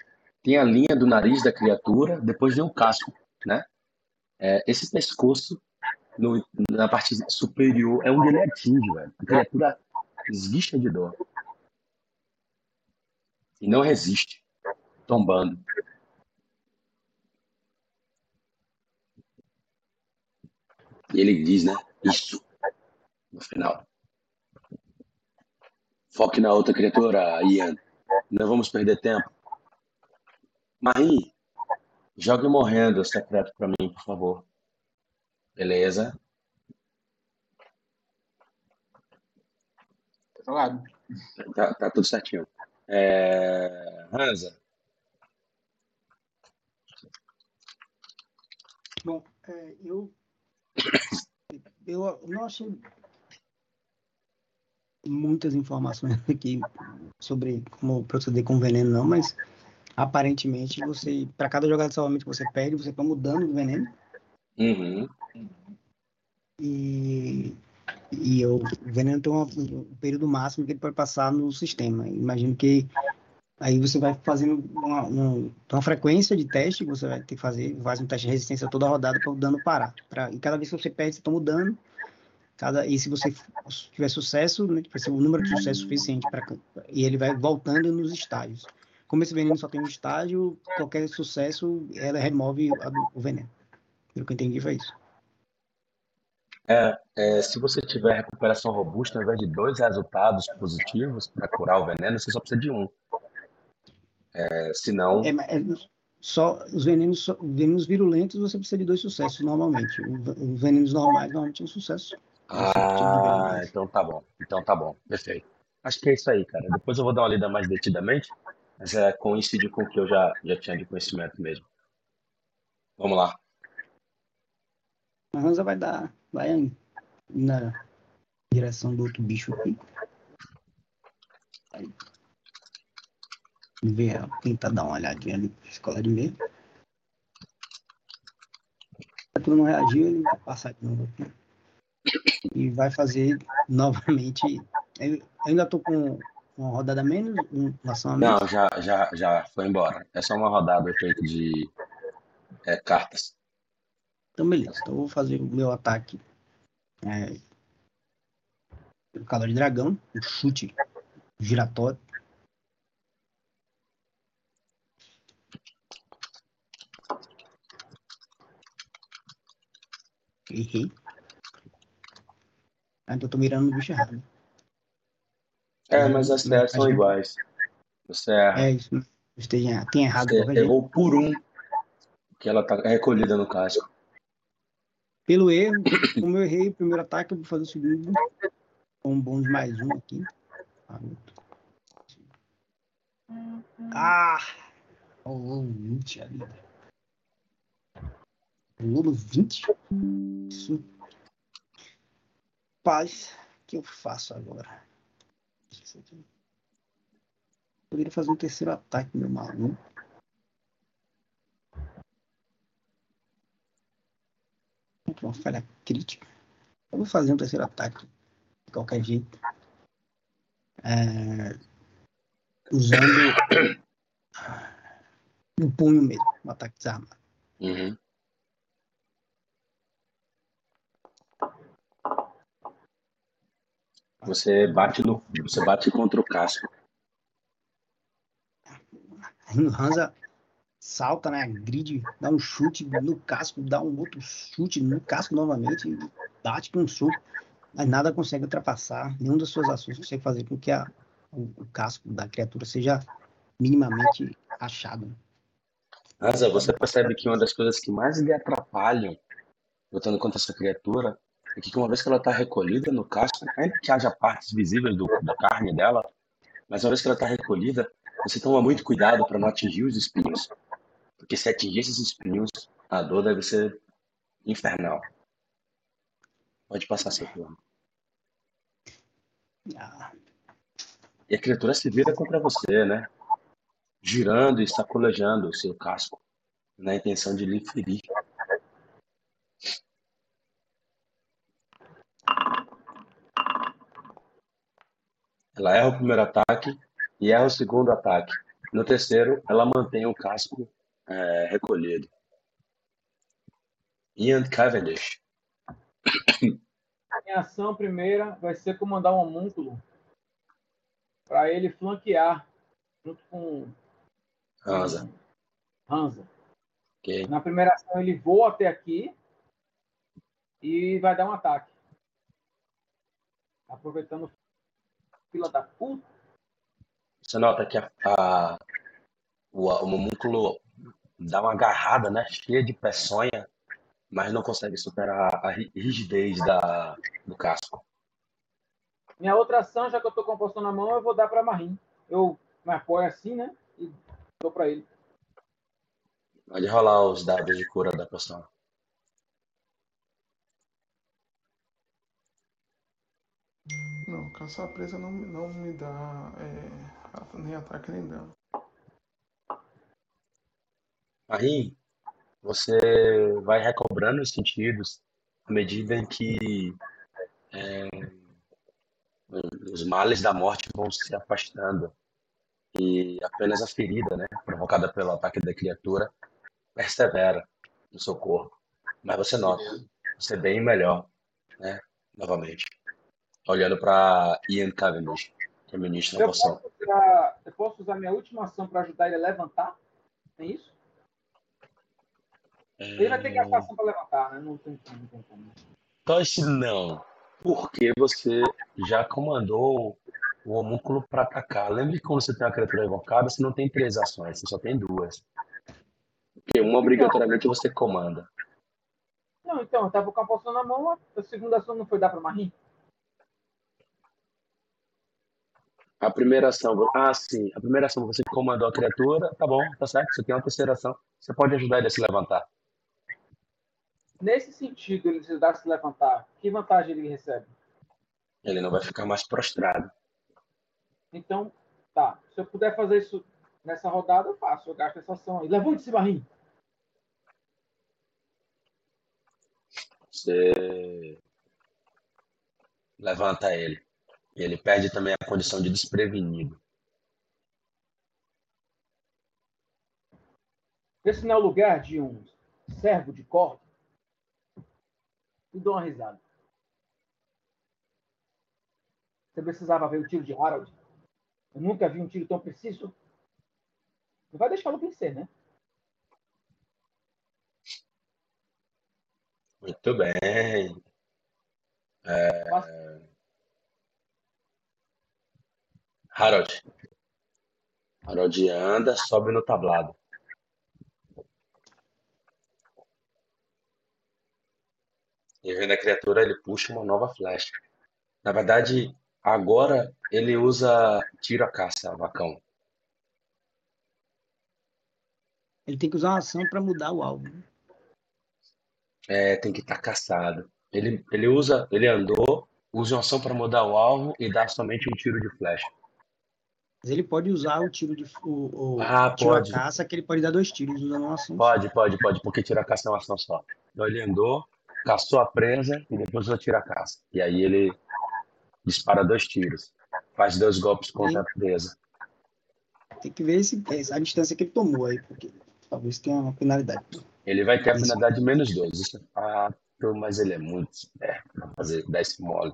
Tem a linha do nariz da criatura, depois vem o casco, né? É, esse pescoço no, na parte superior é onde ele atinge, velho. A criatura existe de dor. E não resiste, tombando. E ele diz, né? Isso. No final. Foque na outra criatura, Ian. Não vamos perder tempo. Marie, jogue morrendo o secreto para mim, por favor. Beleza? Tá jogado. Tá, tá tudo certinho. É... Hansa. Bom, é, eu, eu não achei muitas informações aqui sobre como proceder com veneno, não, mas aparentemente você, para cada jogada de salvamento que você perde, você toma o dano do veneno. Uhum. E, e o veneno tem um, um período máximo que ele pode passar no sistema. Imagino que aí você vai fazendo uma, uma, uma, frequência de teste que você vai ter que fazer, faz um teste de resistência toda rodada para o dano parar. Pra, e cada vez que você perde, você toma o dano Cada, e se você tiver sucesso, né, vai ser o número de sucesso suficiente para e ele vai voltando nos estágios. Como esse veneno só tem um estágio, qualquer sucesso ela remove o veneno. Pelo que eu entendi foi isso. É, é, se você tiver recuperação robusta, ao invés de dois resultados positivos para curar o veneno, você só precisa de um. É, senão. É, é, só os venenos, venenos virulentos você precisa de dois sucessos normalmente. Os venenos normais normalmente é um sucesso. Ah, então tá bom. Então tá bom. Perfeito. Acho que é isso aí, cara. Depois eu vou dar uma lida mais detidamente, mas é, coincide com o que eu já, já tinha de conhecimento mesmo. Vamos lá. A Hansa vai dar. Vai na direção do outro bicho aqui. Aí. Ver, tentar dar uma olhadinha ali na escola de meio. Se tu não reagir, ele vai passar de novo aqui e vai fazer novamente. Eu ainda estou com uma rodada menos, uma ação a menos? Não, já, já, já foi embora. É só uma rodada feita de é, cartas. Então, beleza. Então, eu vou fazer o meu ataque. É, o calor de dragão, o chute giratório. Errei. Ainda tô mirando no bicho errado. É, mas as ideias são iguais. Você erra. É isso. Você tem, errado. Você errou por um. Que ela tá recolhida no casco. Pelo erro, como eu errei o primeiro ataque, eu vou fazer o segundo. Com um bônus mais um aqui. Ah! Rolou 20 ali. Rolou 20? Isso Paz, o que eu faço agora? Poderia fazer um terceiro ataque, meu maluco. Uma falha crítica. Eu vou fazer um terceiro ataque. De qualquer jeito. É... Usando o punho mesmo. Um ataque desarmado. Uhum. Você bate no, você bate contra o casco. Hansa salta na né, grid, dá um chute no casco, dá um outro chute no casco novamente, bate com um soco, mas nada consegue ultrapassar, nenhuma das suas ações consegue fazer com que a, o, o casco da criatura seja minimamente achado. Hansa, você percebe que uma das coisas que mais lhe atrapalham lutando contra essa criatura é que uma vez que ela está recolhida no casco, ainda que haja partes visíveis do, da carne dela, mas uma vez que ela está recolhida, você toma muito cuidado para não atingir os espinhos. Porque se atingir esses espinhos, a dor deve ser infernal. Pode passar seu. Ah. E a criatura se vira contra você, né? Girando e sacolejando o seu casco, na intenção de lhe ferir. Ela erra o primeiro ataque e erra o segundo ataque. No terceiro, ela mantém o casco é, recolhido. Ian Cavendish. A minha ação primeira vai ser comandar um homúnculo para ele flanquear junto com Hansa. Hansa. Okay. Na primeira ação ele voa até aqui e vai dar um ataque. Aproveitando fila da puta. Você nota que a, a o, o homúnculo dá uma agarrada, né? Cheia de peçonha, mas não consegue superar a rigidez da, do casco. Minha outra ação, já que eu tô com a poção na mão, eu vou dar para Marim. Eu me apoio assim, né? E dou para ele. Pode rolar os dados de cura da poção. Não, caçar presa não, não me dá é, nem ataque nem dano. Aí você vai recobrando os sentidos à medida em que é, os males da morte vão se afastando e apenas a ferida, né, provocada pelo ataque da criatura, persevera no seu corpo. Mas você nota, você é bem melhor, né, novamente, olhando para Ian Cavendish, que é ministro da poção. eu posso usar minha última ação para ajudar ele a levantar? É isso? Ele vai ter que gastar ação para levantar, né? Não tem, não tem como. Tosh não. Porque você já comandou o homúnculo para atacar. Lembre que quando você tem uma criatura evocada, você não tem três ações, você só tem duas. Porque uma obrigatoriamente você comanda. Não, então, eu tava com a poção na mão, a segunda ação não foi dar para Marim? A primeira ação, ah, sim, a primeira ação você comandou a criatura, tá bom, tá certo, você tem uma terceira ação, você pode ajudar ele a se levantar. Nesse sentido, ele ajudar a se levantar, que vantagem ele recebe? Ele não vai ficar mais prostrado. Então, tá. Se eu puder fazer isso nessa rodada, eu faço. Eu gasto essa ação aí. Levante-se, Barrinho. Você levanta ele. E ele perde também a condição de desprevenido. Esse não é o lugar de um servo de corte? e dou uma risada. Você precisava ver o tiro de Harold? Eu nunca vi um tiro tão preciso. Não vai deixá-lo vencer, né? Muito bem. É... Harold. Harold anda, sobe no tablado. E vendo a criatura, ele puxa uma nova flecha. Na verdade, agora ele usa tiro a caça, vacão. Ele tem que usar uma ação para mudar o alvo. Né? É, tem que estar tá caçado. Ele, ele usa, ele andou, usa uma ação para mudar o alvo e dá somente um tiro de flecha. Mas ele pode usar o tiro de o, o ah, tiro pode. a caça, que ele pode dar dois tiros usando uma ação. Pode, pode, pode, porque tiro a caça é uma ação só. Então ele andou, caçou a presa e depois eu tiro a caça. E aí ele dispara dois tiros, faz dois golpes contra a presa. Tem que ver esse, a distância que ele tomou aí, porque talvez tenha uma penalidade. Ele vai ter a penalidade de menos dois. Isso é fato, mas ele é muito esperto pra fazer 10 mole.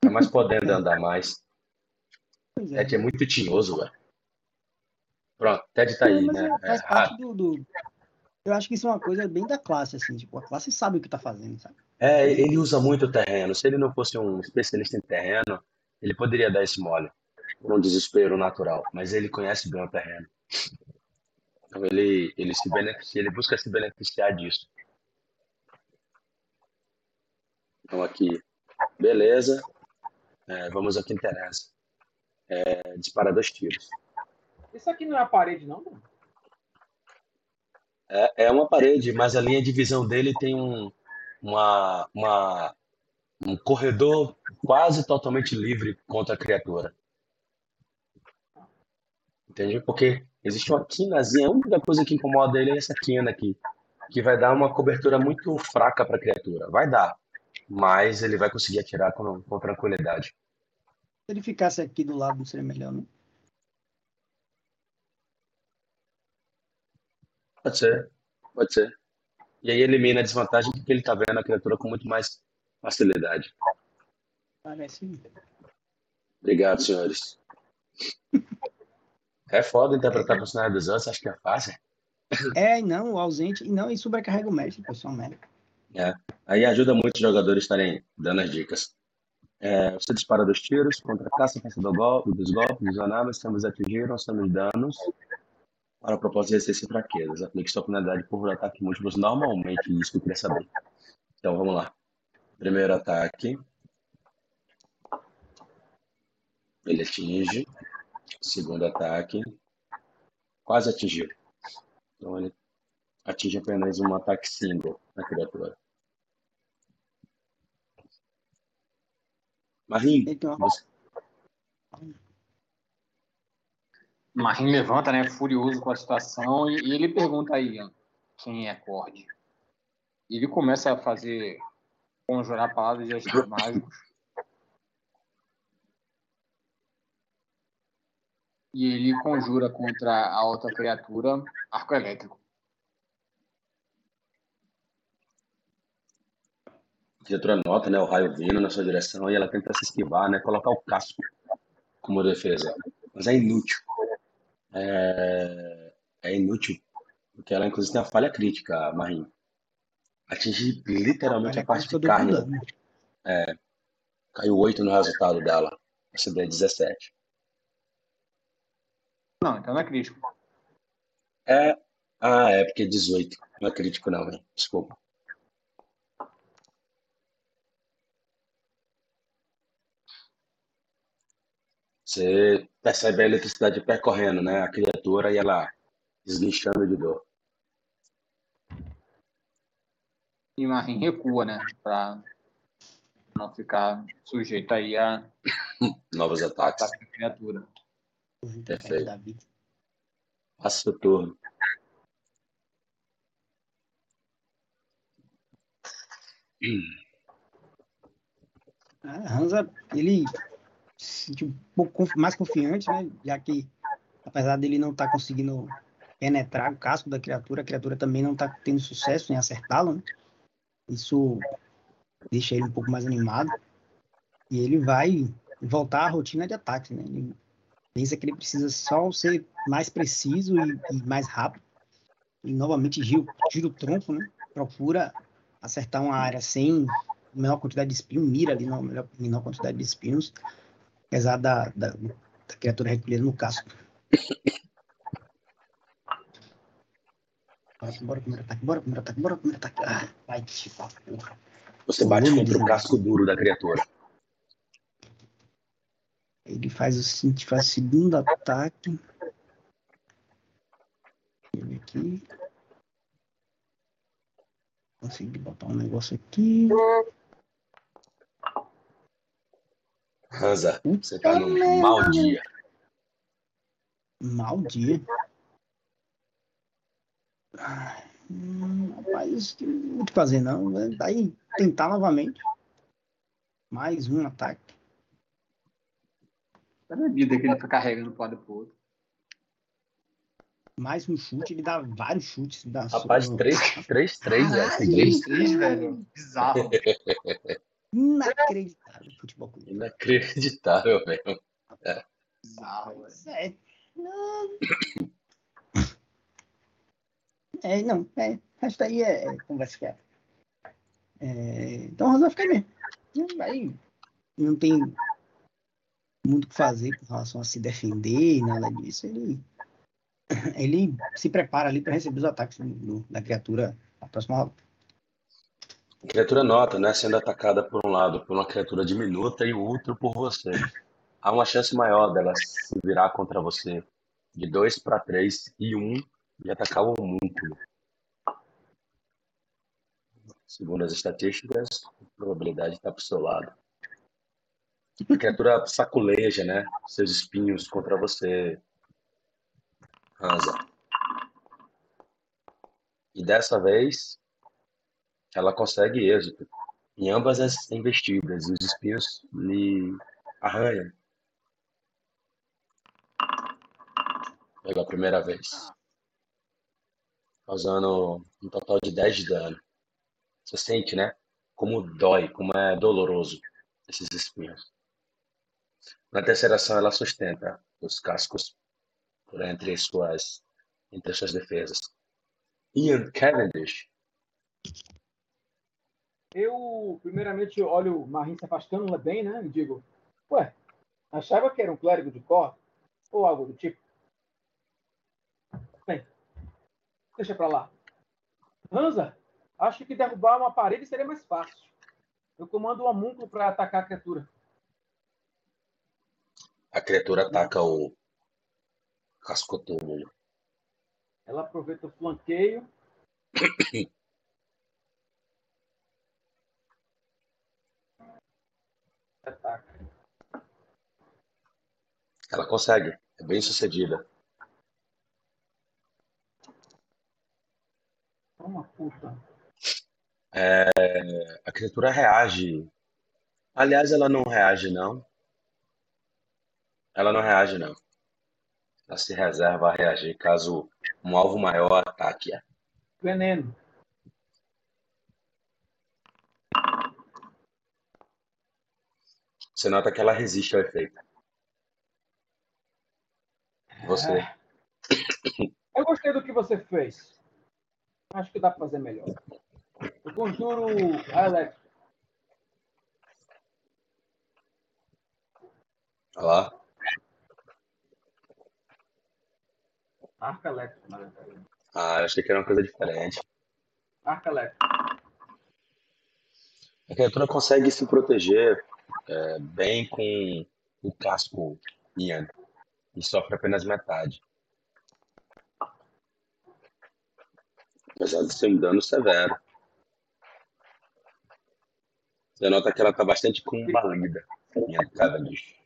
Tá mais podendo andar mais. Pois é. Ted é muito tinhoso, velho. Pronto, Ted tá aí, né? é- faz É, parte do, do- Eu acho que isso é uma coisa bem da classe, assim. Tipo, a classe sabe o que tá fazendo, sabe? É, ele usa muito o terreno. Se ele não fosse um especialista em terreno, ele poderia dar esse mole por um desespero natural. Mas ele conhece bem o terreno. Então ele, ele se beneficia, ele busca se beneficiar disso. Então aqui, beleza. É, vamos ao que interessa. É, dispara dois tiros. Isso aqui não é a parede, não? É, é uma parede, mas a linha de visão dele tem um, uma, uma, um corredor quase totalmente livre contra a criatura. Entende? Porque existe uma quinazinha, a única coisa que incomoda ele é essa quina aqui, que vai dar uma cobertura muito fraca para a criatura. Vai dar, mas ele vai conseguir atirar com, com tranquilidade. Se ele ficasse aqui do lado, não seria melhor, não? Pode ser, pode ser. E aí elimina a desvantagem porque ele tá vendo a criatura com muito mais facilidade. Parece. Obrigado, senhores. É foda interpretar personagem dos outros, acho que é fácil. É, e não, o ausente. E não, e sobrecarrega o mestre, pessoal, merda. É. Aí ajuda muito os jogadores estarem dando as dicas. É, você dispara dois tiros contra a caça, caça do golpe, dos golpes, dos anáveis, ambos atingiram, somos danos. Para o propósito de resistência e fraquezas. Aplique sua penalidade por ataque múltiplos normalmente, isso que eu queria saber. Então vamos lá. Primeiro ataque. Ele atinge. Segundo ataque. Quase atingiu. Então ele atinge apenas um ataque single na criatura. Marim, uma... você... Marim levanta, né, furioso com a situação, e, e ele pergunta aí quem é Cord. E ele começa a fazer, conjurar palavras de gestos mágicos. E ele conjura contra a outra criatura arco elétrico. A criatura nota né, o raio vindo na sua direção e ela tenta se esquivar, né, colocar o casco como defesa. Mas é inútil. É, é inútil, porque ela inclusive tem a falha crítica, a Marim. Atinge literalmente Olha a parte de carne. dano. Caiu 8 no resultado dela. Essa daí é 17. Não, então não é crítico. É. Ah, é porque é 18. Não é crítico, não, hein? Desculpa. Você percebe a eletricidade percorrendo, né? A criatura e ela esguichando de dor. E Marim recua, né, pra não ficar sujeito aí a Novos ataques. ataque da criatura. Perfeito. Da vida. Passa seu turno. A Hansa, ele se sentiu um pouco mais confiante, né? Já que, apesar dele não estar conseguindo penetrar o casco da criatura, a criatura também não está tendo sucesso em acertá-lo, né? Isso deixa ele um pouco mais animado. E ele vai voltar à rotina de ataque, né? Ele pensa que ele precisa só ser mais preciso e, e mais rápido. E novamente gira, gira o tronco, né? Procura acertar uma área sem menor quantidade de espinho, mira ali na menor quantidade de espinhos, apesar da, da, da criatura recolhida no casco. Bora, primeiro ataque, bora, primeiro ataque, bora, primeiro ataque. Ah, vai, tipo, porra. Você bate contra o casco duro da criatura. Ele faz o seguinte, faz o segundo ataque. Ele aqui. Consegui botar um negócio aqui. Hansa, você tá num mau dia. Mal dia. Ai, hum, rapaz, não vou te fazer não. né? Daí tentar novamente. Mais um ataque. É a bebida que ele fica carregando pro lado pro outro. mais um chute, ele dá vários chutes. Dá Rapaz, 3-3, três, três, velho. 3-3, velho. Bizarro. Inacreditável futebol clube. Inacreditável mesmo. É. Bizarro. É. Não. É, não, é. O resto aí é conversa fiada. É, então o Rosa vai ficar mesmo. Aí não tem muito o que fazer com relação a se defender e nada disso. Ele, ele se prepara ali para receber os ataques do, da criatura na próxima. Criatura nota, né? Sendo atacada por um lado por uma criatura diminuta e o outro por você. Há uma chance maior dela se virar contra você de 2 para 3 e 1 um, e atacar o múnculo. Segundo as estatísticas, a probabilidade está para o seu lado. A criatura saculeja, né? Seus espinhos contra você, Hansa. E dessa vez, ela consegue êxito em ambas as investidas e os espinhos lhe arranham. Pela primeira vez. Causando um total de 10 de dano. Você sente, né? Como dói, como é doloroso esses espinhos. Na terceira ação, ela sustenta os cascos por entre suas, entre suas defesas. Ian Cavendish. Eu, primeiramente, olho o Marim se afastando bem, né? E digo, ué, achava que era um clérigo de cor ou algo do tipo. Bem, deixa pra lá. Hansa, acho que derrubar uma parede seria mais fácil. Eu comando o um homúnculo para atacar a criatura. A criatura ataca o cascotúmulo. Ela aproveita o flanqueio. Ataca. Ela consegue. É bem sucedida. Uma puta. É, a criatura reage. Aliás, ela não reage, não. Ela não reage, não. Ela se reserva a reagir caso um alvo maior ataque-a. Veneno. Você nota que ela resiste ao efeito. Você. É. Eu gostei do que você fez. Acho que dá para fazer melhor. Eu conjuro a Electra. Olha lá. Arca elétrica, na verdade. Ah, achei que era uma coisa diferente. Arca elétrica. A criatura consegue se proteger é, bem com o casco Ian e sofre apenas metade. Apesar de ser um dano severo. Você nota que ela está bastante combalida. Ian Cavendish.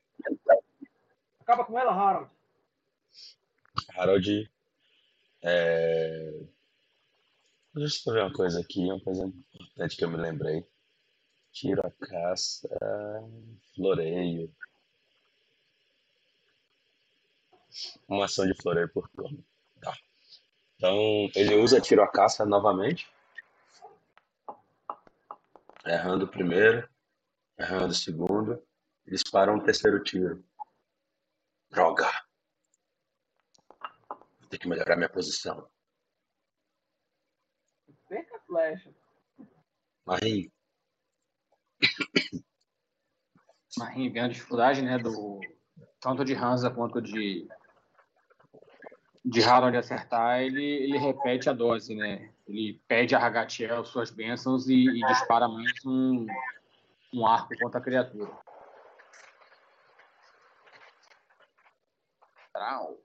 Acaba com ela, Harold. Harold. É... Deixa eu ver uma coisa aqui, uma coisa importante que eu me lembrei. Tiro a caça, floreio. Uma ação de floreio por turno. Tá. Então, ele usa tiro a caça novamente. Errando o primeiro, errando o segundo. Eles param o terceiro tiro. Droga! Vou ter que melhorar minha posição. Perca a flecha. Marim. Marim vendo a dificuldade, né, do tanto de Hansa quanto de de Harold acertar, ele, ele repete a dose, né? Ele pede a Ragatiel suas bênçãos e, e dispara mais um, um arco contra a criatura. Trau.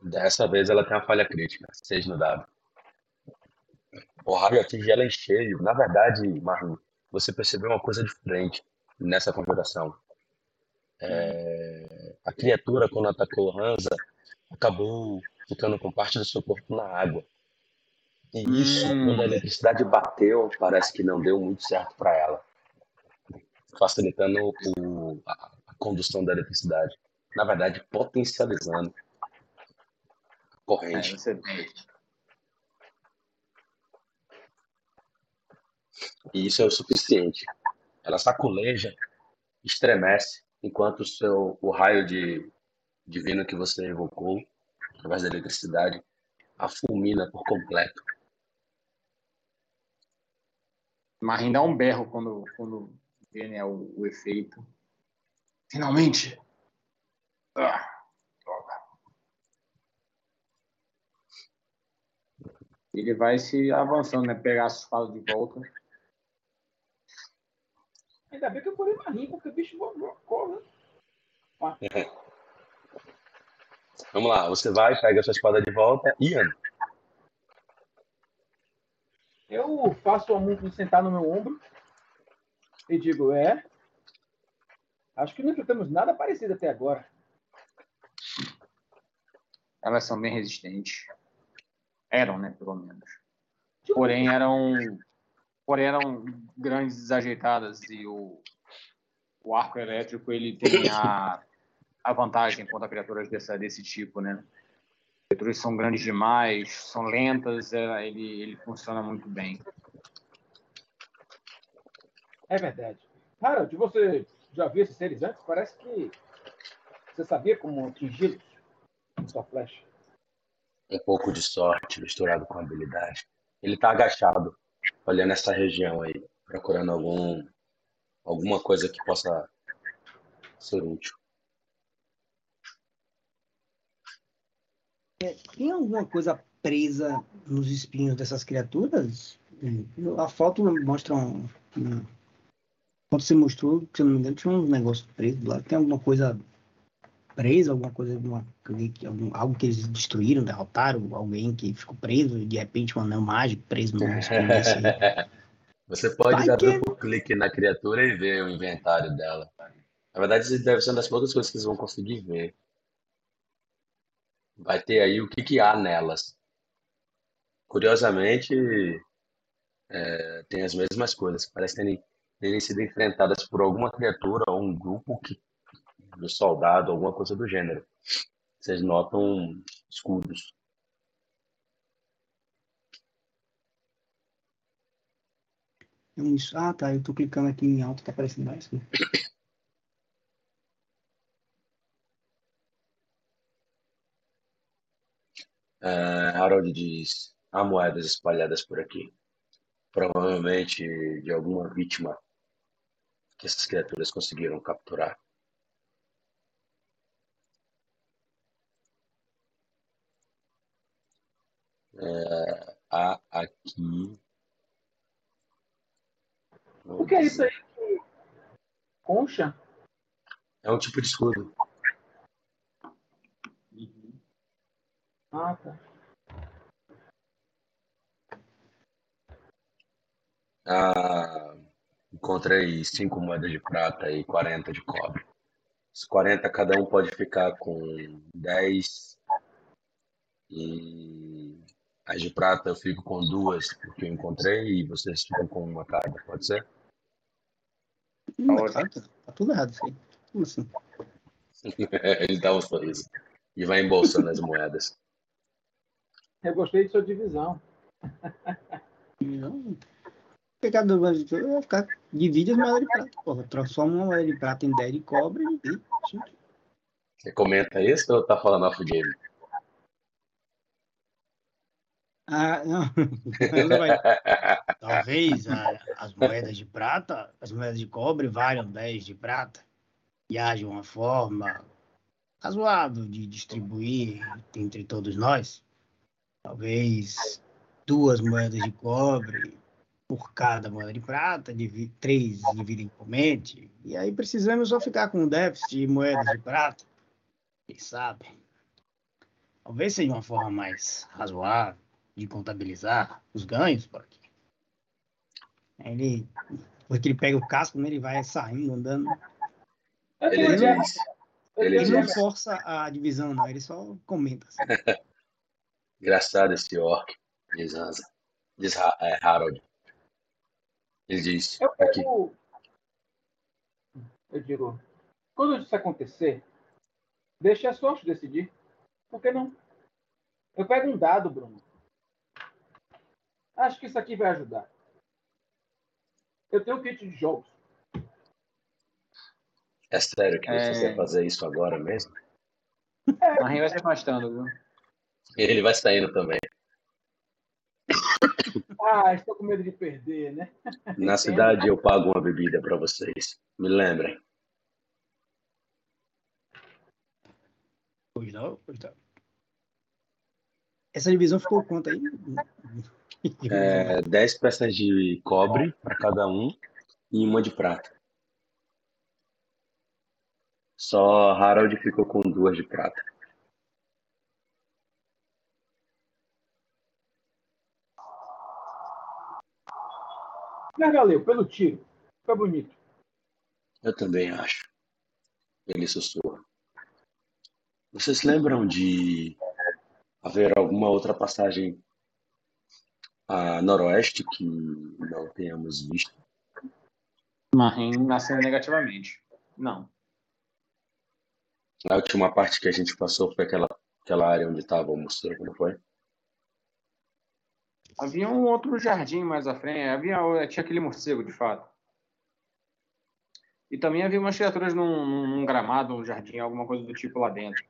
Dessa vez ela tem uma falha crítica, 6 no dado. O raio atinge ela em cheio. Na verdade, Marlon, você percebeu uma coisa diferente nessa configuração. É... A criatura, quando atacou Hansa, acabou ficando com parte do seu corpo na água. E isso, hum. quando a eletricidade bateu, parece que não deu muito certo para ela facilitando o, a, condução da eletricidade. Na verdade, potencializando a corrente. É, você... E isso é o suficiente. Ela saculeja, estremece, enquanto o, seu, o raio de divino que você evocou, através da eletricidade, a fulmina por completo. Marim dá um berro quando, quando vê né, o, o efeito. Finalmente! Ah, Ele vai se avançando, né? Pegar a espada de volta. Ainda bem que eu curei Marim, porque o bicho corre. Né? Vamos lá, você vai, pega a sua espada de volta. Ian. Eu faço o Amundo sentar no meu ombro e digo, é. Acho que não enfrentamos nada parecido até agora. Elas são bem resistentes. Eram, né, pelo menos. Porém, eram, porém, eram grandes desajeitadas e o, o arco elétrico ele tem a, a vantagem contra criaturas dessa, desse tipo, né? criaturas são grandes demais, são lentas, é, ele, ele funciona muito bem. É verdade. Harold, você já viu esses seres antes? Parece que você sabia como atingi-los com sua flecha. Um pouco de sorte misturado com habilidade. Ele está agachado, olhando essa região aí, procurando algum alguma coisa que possa ser útil. É, tem alguma coisa presa nos espinhos dessas criaturas? A foto mostra um, quando você mostrou, se não me engano, tinha um negócio preso lá. Tem alguma coisa presa, alguma coisa, algum, algo que eles destruíram, derrotaram, alguém que ficou preso e de repente um anel mágico preso no. Você pode Vai dar que... duplo clique na criatura e ver o inventário dela. Na verdade, isso deve ser uma das poucas coisas que vocês vão conseguir ver vai ter aí o que, que há nelas. Curiosamente, é, tem as mesmas coisas. Parece terem, terem sido enfrentadas por alguma criatura ou um grupo que, de soldado, alguma coisa do gênero. Vocês notam escudos. Ah, tá. Eu tô clicando aqui em alto, tá aparecendo mais. Uh, Harold diz: há moedas espalhadas por aqui. Provavelmente de alguma vítima que essas criaturas conseguiram capturar. Uh, há aqui. O que é isso aí? Concha? É um tipo de escudo. Ah, tá. Ah, encontrei cinco moedas de prata e 40 de cobre. Os 40 cada um pode ficar com 10 e as de prata eu fico com duas porque eu encontrei e vocês ficam com uma cada, pode ser? Hum, tá, tá tudo errado isso aí. Como assim? Ele dá um sorriso e vai embolsando as moedas. Eu gostei de sua divisão. Não. Pecado do vai ficar. Divide as moedas de prata. Porra, transforma uma moeda de prata em 10 de cobre e. Você comenta isso ou tá falando off-game? Ah, não. Talvez a, as moedas de prata, as moedas de cobre valham 10 de prata. E haja uma forma razoável de distribuir entre todos nós. Talvez duas moedas de cobre por cada moeda de prata, três dividem mente, e aí precisamos só ficar com um déficit de moedas de prata, quem sabe? Talvez seja uma forma mais razoável de contabilizar os ganhos, porque ele, depois que ele pega o casco, né, ele vai saindo, andando. Ele, ele, não, ele não força a divisão, não, ele só comenta. Assim. Engraçado esse orc, diz Hansa. Diz é, Harold. Ele diz. Eu, aqui. eu digo. Quando isso acontecer, deixe a sorte decidir. Por que não? Eu pego um dado, Bruno. Acho que isso aqui vai ajudar. Eu tenho um kit de jogos. É sério que É. você quer fazer isso agora mesmo? Marinho vai se afastando, viu? Ele vai saindo também. Ah, estou com medo de perder, né? Na cidade eu pago uma bebida para vocês. Me lembrem. Pois não, pois não. Essa divisão ficou quanto aí? É, 10 peças de cobre para cada um e uma de prata. Só Harold ficou com duas de prata. Mas valeu, pelo tiro. Foi bonito. Eu também acho. Ele sussurra. Vocês lembram de haver alguma outra passagem a noroeste que não tenhamos visto? Marinho nasceu negativamente. Não. A última parte que a gente passou foi aquela, aquela área onde estava o morcego, não foi? Havia um outro jardim mais à frente. Havia, tinha aquele morcego, de fato. E também havia umas criaturas num- num gramado, um jardim, alguma coisa do tipo lá dentro.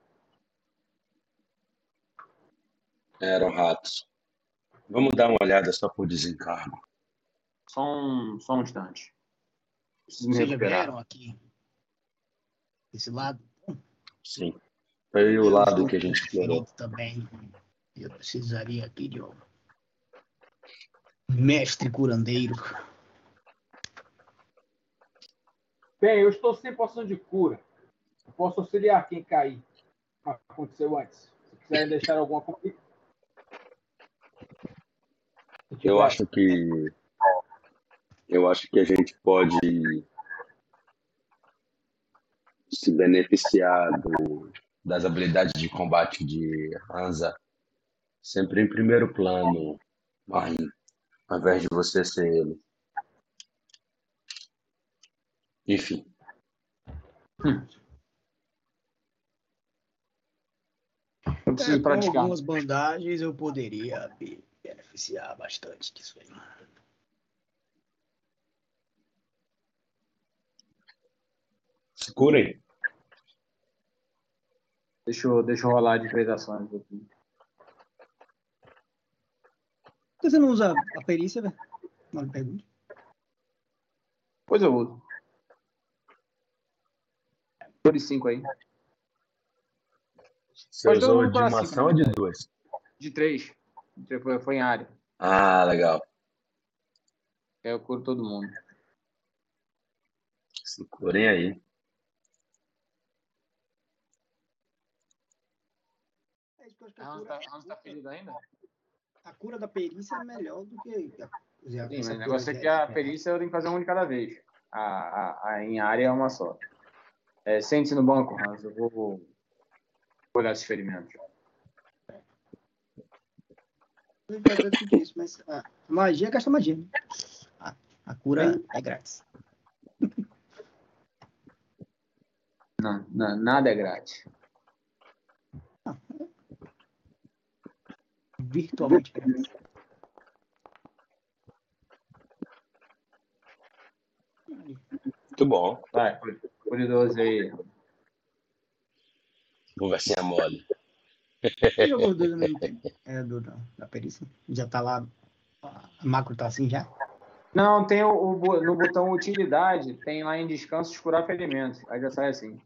Eram ratos. Vamos dar uma olhada só por desencargo. Só um, só um instante. Preciso Vocês vieram aqui? Esse lado? Sim. Foi o lado que a gente explorou. também. Eu precisaria aqui de um mestre curandeiro. Bem, eu estou sem poção de cura. Eu posso auxiliar quem cair. Aconteceu antes. Se quiserem deixar alguma comigo. Eu tiver- acho que eu acho que a gente pode se beneficiar do- das habilidades de combate de Hansa sempre em primeiro plano, Marim, ao invés de você ser ele. Enfim, Eu preciso É, com praticar. algumas bandagens eu poderia me beneficiar bastante disso aí. se curem. Deixa eu, deixa eu rolar de três ações aqui. Por que você não usa a perícia, velho? Não pergunta. Pois eu uso. Por de cinco aí. Você Mas usou de uma ação ou de duas? De três. Foi, foi em área. Ah, legal. Aí eu curo todo mundo. Se curem aí. É a Hans cura- tá, Hans tá ferido ainda? A cura da perícia é melhor do que. a- Sim, o negócio é que a perícia eu tenho que fazer uma de cada vez. A, a, a em área é uma só. É, Sente-se no banco, Hans. Eu vou, vou olhar esses ferimentos. Eu já sei tudo isso, mas a magia gasta magia. né? A, a cura é grátis. Não, não, nada é grátis. Virtualmente grátis. Muito bom. Vai, cure 12 aí. Conversinha mole. Jogou dois ao mesmo tempo? É do, da, da perícia? Já tá lá. A macro tá assim já? Não, tem o, o no botão utilidade, tem lá em descanso curar ferimentos. Aí já sai assim.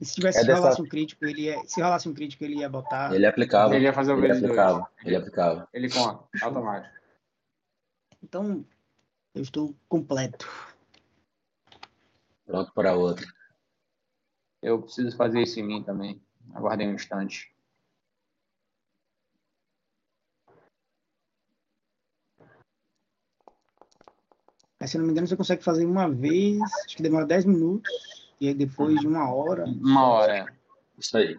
E se tivesse É dessa- rolasse um crítico, ele ia. Se rolasse um crítico, ele ia botar. Ele aplicava. Ele ia fazer o Ele vezes dois. aplicava. Ele aplicava. Ele conta, automático. Então, eu estou completo. Pronto para outra. Eu preciso fazer isso em mim também. Aguardem um instante. Mas se eu não me engano, você consegue fazer uma vez, acho que demora 10 minutos, e aí depois de uma hora. Uma hora. é. Isso aí.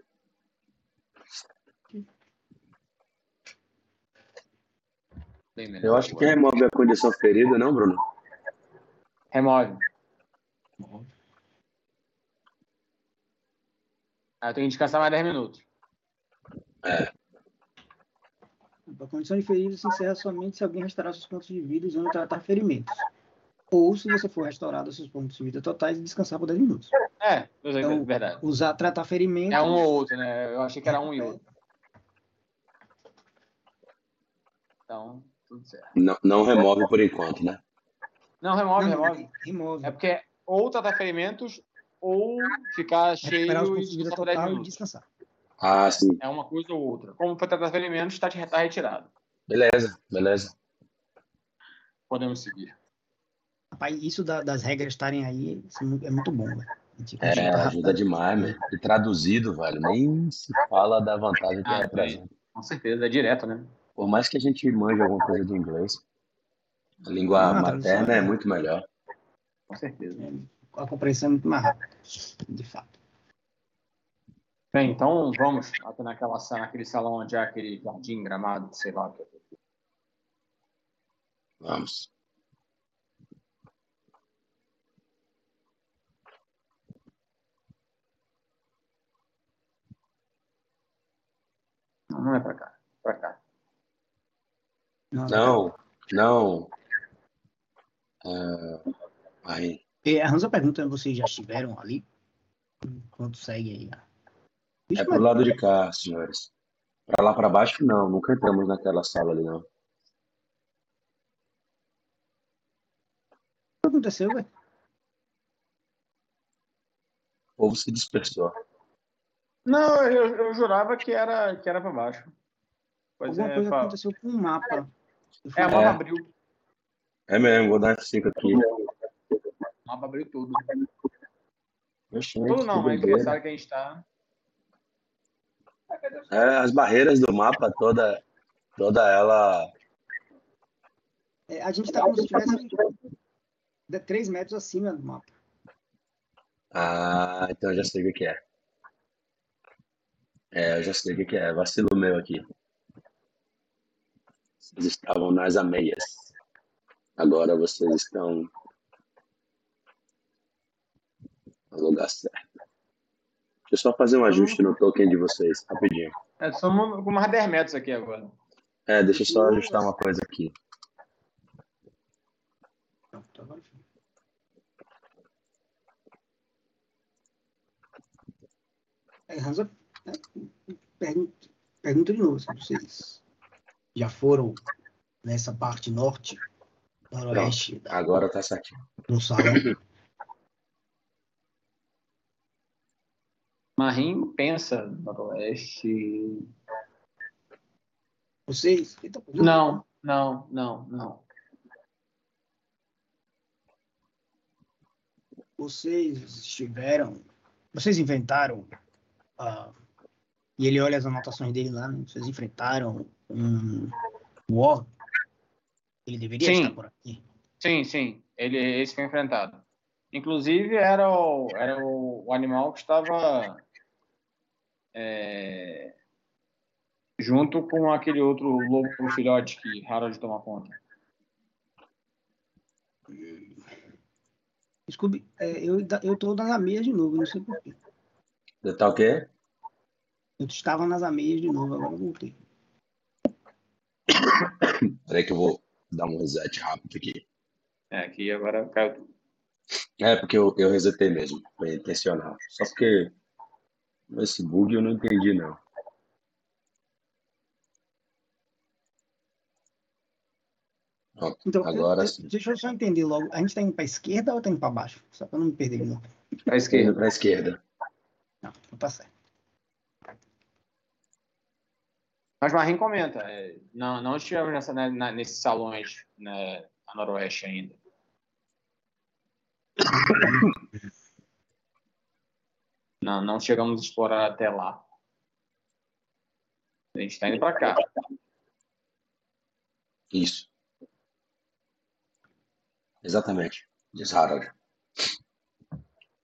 Eu acho que remove a condição ferida, não, Bruno? Remove. Ah, eu tenho que descansar mais 10 minutos. É. A condição de ferido se encerra somente se alguém restaurar seus pontos de vida usando tratar ferimentos. Ou se você for restaurado seus pontos de vida totais e descansar por 10 minutos. É, eu sei, Então, verdade. Usar tratar ferimentos. É um ou outro, né? Eu achei que era um e outro. Então, tudo certo. Não, não remove por enquanto, né? Não, remove, Não, remove. remove. É porque é ou tratar ferimentos ou ficar cheio Recuperar os e descansar por 10 total e minutos. descansar. Ah, sim. É uma coisa ou outra. Como foi tratar ferimentos, está tá retirado. Beleza, beleza. Podemos seguir. Rapaz, isso da- das regras estarem aí é é muito bom, velho. Gente É, ajuda demais, meu. E traduzido, velho, nem se fala da vantagem que Ah, representa. Com certeza, é direto, né? Por mais que a gente manje alguma coisa de inglês, a língua Ah, materna é né? muito melhor. Com certeza. A compreensão é muito mais rápida, de fato. Bem, então vamos até naquela sala, naquele salão onde há aquele jardim gramado, sei lá. o que é. Vamos. Não, não é pra cá. Pra cá. Não, Não, não. Ah, aí. E a Hansa pergunta, vocês já estiveram ali? Enquanto segue aí. É pro lado de cá, senhores. Pra lá pra baixo, não. Nunca entramos naquela sala ali, não. O que aconteceu, velho? O povo se dispersou. Não, eu, eu jurava que era, que era pra baixo. Pois Alguma é, coisa pra- aconteceu com o mapa. É, o mapa É. abriu. É mesmo, vou dar F5 aqui. O mapa abriu tudo. Tudo não, mas você sabe que a gente tá. É, as barreiras do mapa, toda, toda ela. É, a gente tá como se estivesse de 3 metros acima do mapa. Ah, então eu já sei o que é. É, eu já sei o que que é. Vacilo meu aqui. Vocês estavam nas ameias. Agora vocês estão no lugar certo. Deixa eu só fazer um ajuste no token de vocês, rapidinho. É, somos com mais 10 metros aqui agora. É, deixa eu só ajustar uma coisa aqui. É, Hansa, é, pergunta, pergunta de novo se vocês já foram nessa parte norte, noroeste da, Agora tá certinho. do salão. Marim pensa noroeste. Vocês. Não, não, não, não. Vocês estiveram. Vocês inventaram. ah, e ele olha as anotações dele lá, né? Vocês enfrentaram um War. Ele deveria Sim. estar por aqui. Sim, sim. Ele, esse foi enfrentado. Inclusive, era o, era o, o animal que estava é, junto com aquele outro lobo filhote que Harold toma conta. Scooby, é, eu, eu tô nas ameias de novo, não sei porquê. Tá o quê? Eu estava nas ameias de novo, agora eu voltei. Peraí que eu vou dar um reset rápido aqui. É, aqui agora caiu tudo. É, porque eu, eu resetei mesmo. Foi intencional. Só porque esse bug eu não entendi, não. Pronto, Então, agora eu- sim. deixa eu só entender logo. A gente tá indo pra esquerda ou tá indo pra baixo? Só pra não me perder. Para a esquerda. pra esquerda. Não, não tá certo. Mas Marim comenta, é, não, não estivemos nessa, né, na- nesses salões né, a noroeste ainda. Não, não chegamos a explorar até lá. A gente está indo para cá. Isso. Exatamente. Diz Harold.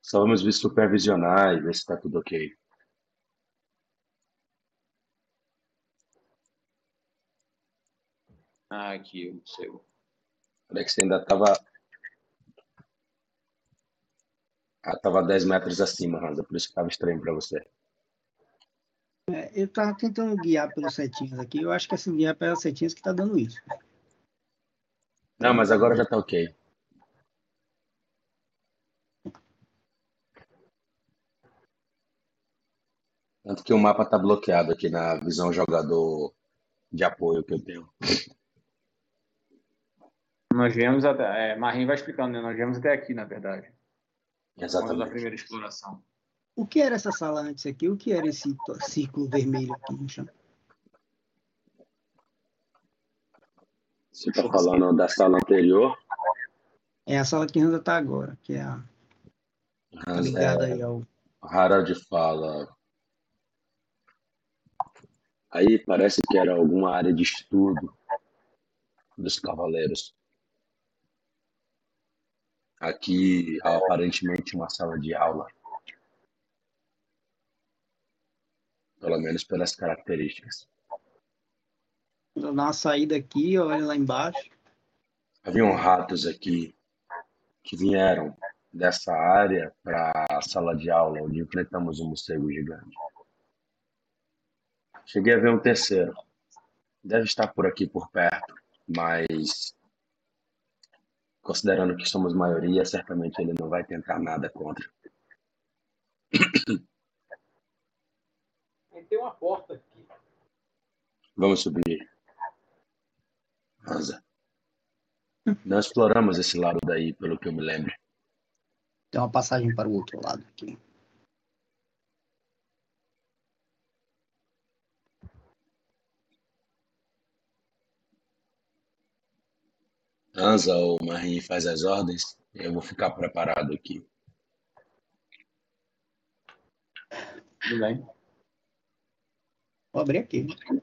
Só vamos ver supervisionar e ver se tá tudo ok. Ah, aqui, o seu. Que você ainda tava. Ah, tava 10 metros acima, Hansa, por isso que tava estranho para você. É, eu tava tentando guiar pelos setinhos aqui. Eu acho que assim, guiar pelas setinhas que tá dando isso. Não, mas agora já tá ok. Tanto que o mapa tá bloqueado aqui na visão jogador de apoio que eu tenho. Nós viemos até. É, Marinho vai explicando, né? Nós viemos até aqui, na verdade. Exatamente. Da primeira exploração. O que era essa sala antes aqui? O que era esse círculo vermelho aqui no chão? Você tá falando da sala anterior? É a sala que ainda tá agora, que é a tá ligada é, aí ao. Harald fala. Aí parece que era alguma área de estudo dos cavaleiros. Aqui, aparentemente, uma sala de aula. Pelo menos pelas características. Vou dar uma saída aqui, olha lá embaixo. Haviam ratos aqui que vieram dessa área para a sala de aula, onde enfrentamos um morcego gigante. Cheguei a ver um terceiro. Deve estar por aqui por perto, mas considerando que somos maioria, certamente ele não vai tentar nada contra. Tem uma porta aqui. Vamos subir. Rosa. Não exploramos esse lado daí, pelo que eu me lembro. Tem uma passagem para o outro lado aqui. Anza ou Marim faz as ordens, eu vou ficar preparado aqui. Tudo bem. Vou abrir aqui. O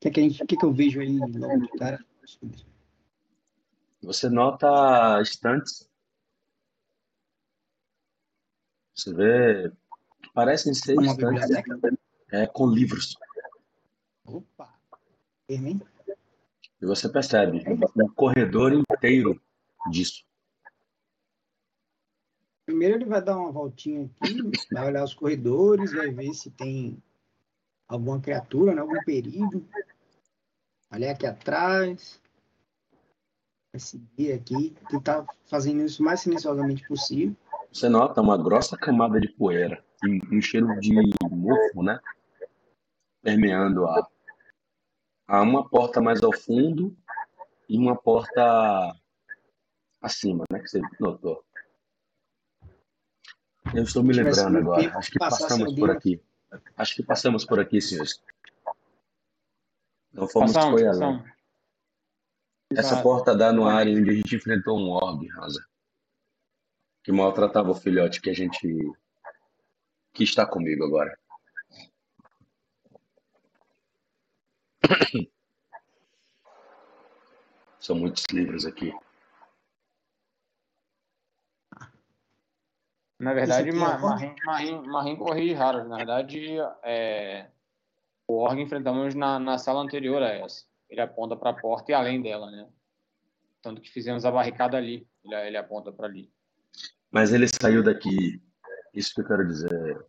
que, que, gente- que, que eu vejo aí logo de cara? Você nota estantes. Você vê parecem ser Uma estantes biblioteca. é, com livros. Opa! Firme? E você percebe um corredor inteiro disso. Primeiro ele vai dar uma voltinha aqui, vai olhar os corredores, vai ver se tem alguma criatura, né? algum perigo. Olhar aqui atrás. Vai seguir aqui, tentar fazendo isso o mais silenciosamente possível. Você nota uma grossa camada de poeira e um cheiro de mofo, né? Permeando a, a uma porta mais ao fundo e uma porta acima, né? Que você notou. Eu estou me lembrando agora. Acho que passamos por na- aqui. Acho que passamos por aqui, senhores. Não fomos Passamos, foi além. Essa porta dá numa área onde a gente enfrentou um orbe, Rosa. Que maltratava o filhote que a gente. que está comigo agora. São muitos livros aqui. Na verdade, é? Marim, Marim, Marim corrige Harold. Na verdade, é, o Org enfrentamos na, na sala anterior a essa. Ele aponta para a porta e além dela, né? Tanto que fizemos a barricada ali. Ele, ele aponta para ali. Mas ele saiu daqui. Isso que eu quero dizer.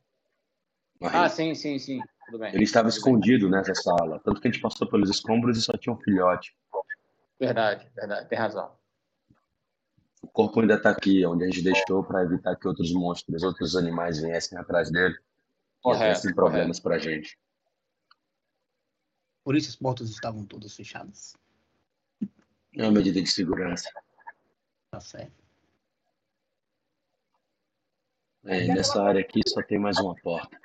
Ah, sim, sim, sim. Tudo bem. Ele estava Tudo bem. escondido nessa sala. Tanto que a gente passou pelos escombros e só tinha um filhote. Verdade, verdade. Tem razão. O corpo ainda está aqui, onde a gente deixou para evitar que outros monstros, outros animais viessem atrás dele e Correto, trouxessem problemas para a gente. Por isso as portas estavam todas fechadas. É uma medida de segurança. Tá certo. É, nessa área aqui só tem mais uma porta.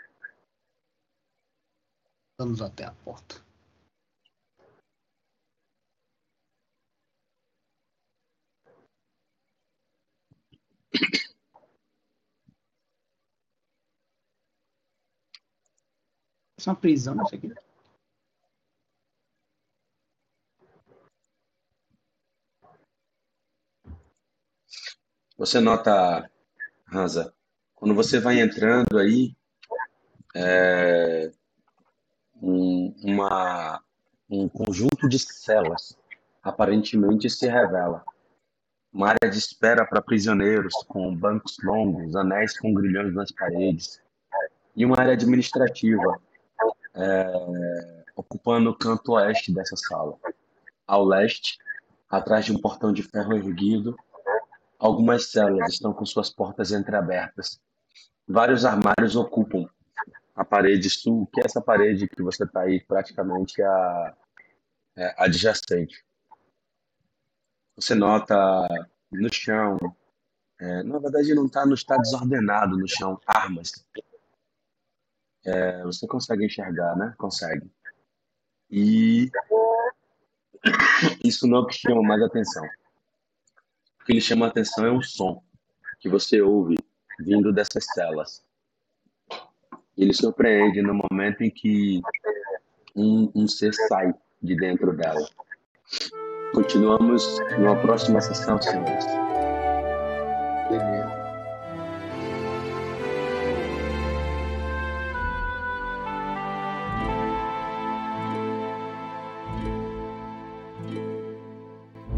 Vamos até a porta. É uma prisão, isso aqui. Você nota, Hansa, quando você vai entrando aí, é, um, uma, um conjunto de celas aparentemente se revela. Uma área de espera para prisioneiros, com bancos longos, anéis com grilhões nas paredes, e uma área administrativa, é, ocupando o canto oeste dessa sala. Ao leste, atrás de um portão de ferro erguido, algumas células estão com suas portas entreabertas. Vários armários ocupam a parede sul, que é essa parede que você está aí praticamente a, é, adjacente. Você nota no chão, é, na verdade não está, não está desordenado no chão, armas. É, você consegue enxergar, né? Consegue. E isso não é o que chama mais atenção. O que lhe chama atenção é um som que você ouve vindo dessas celas. Ele surpreende no momento em que um, um ser sai de dentro dela. Continuamos numa próxima sessão, senhores.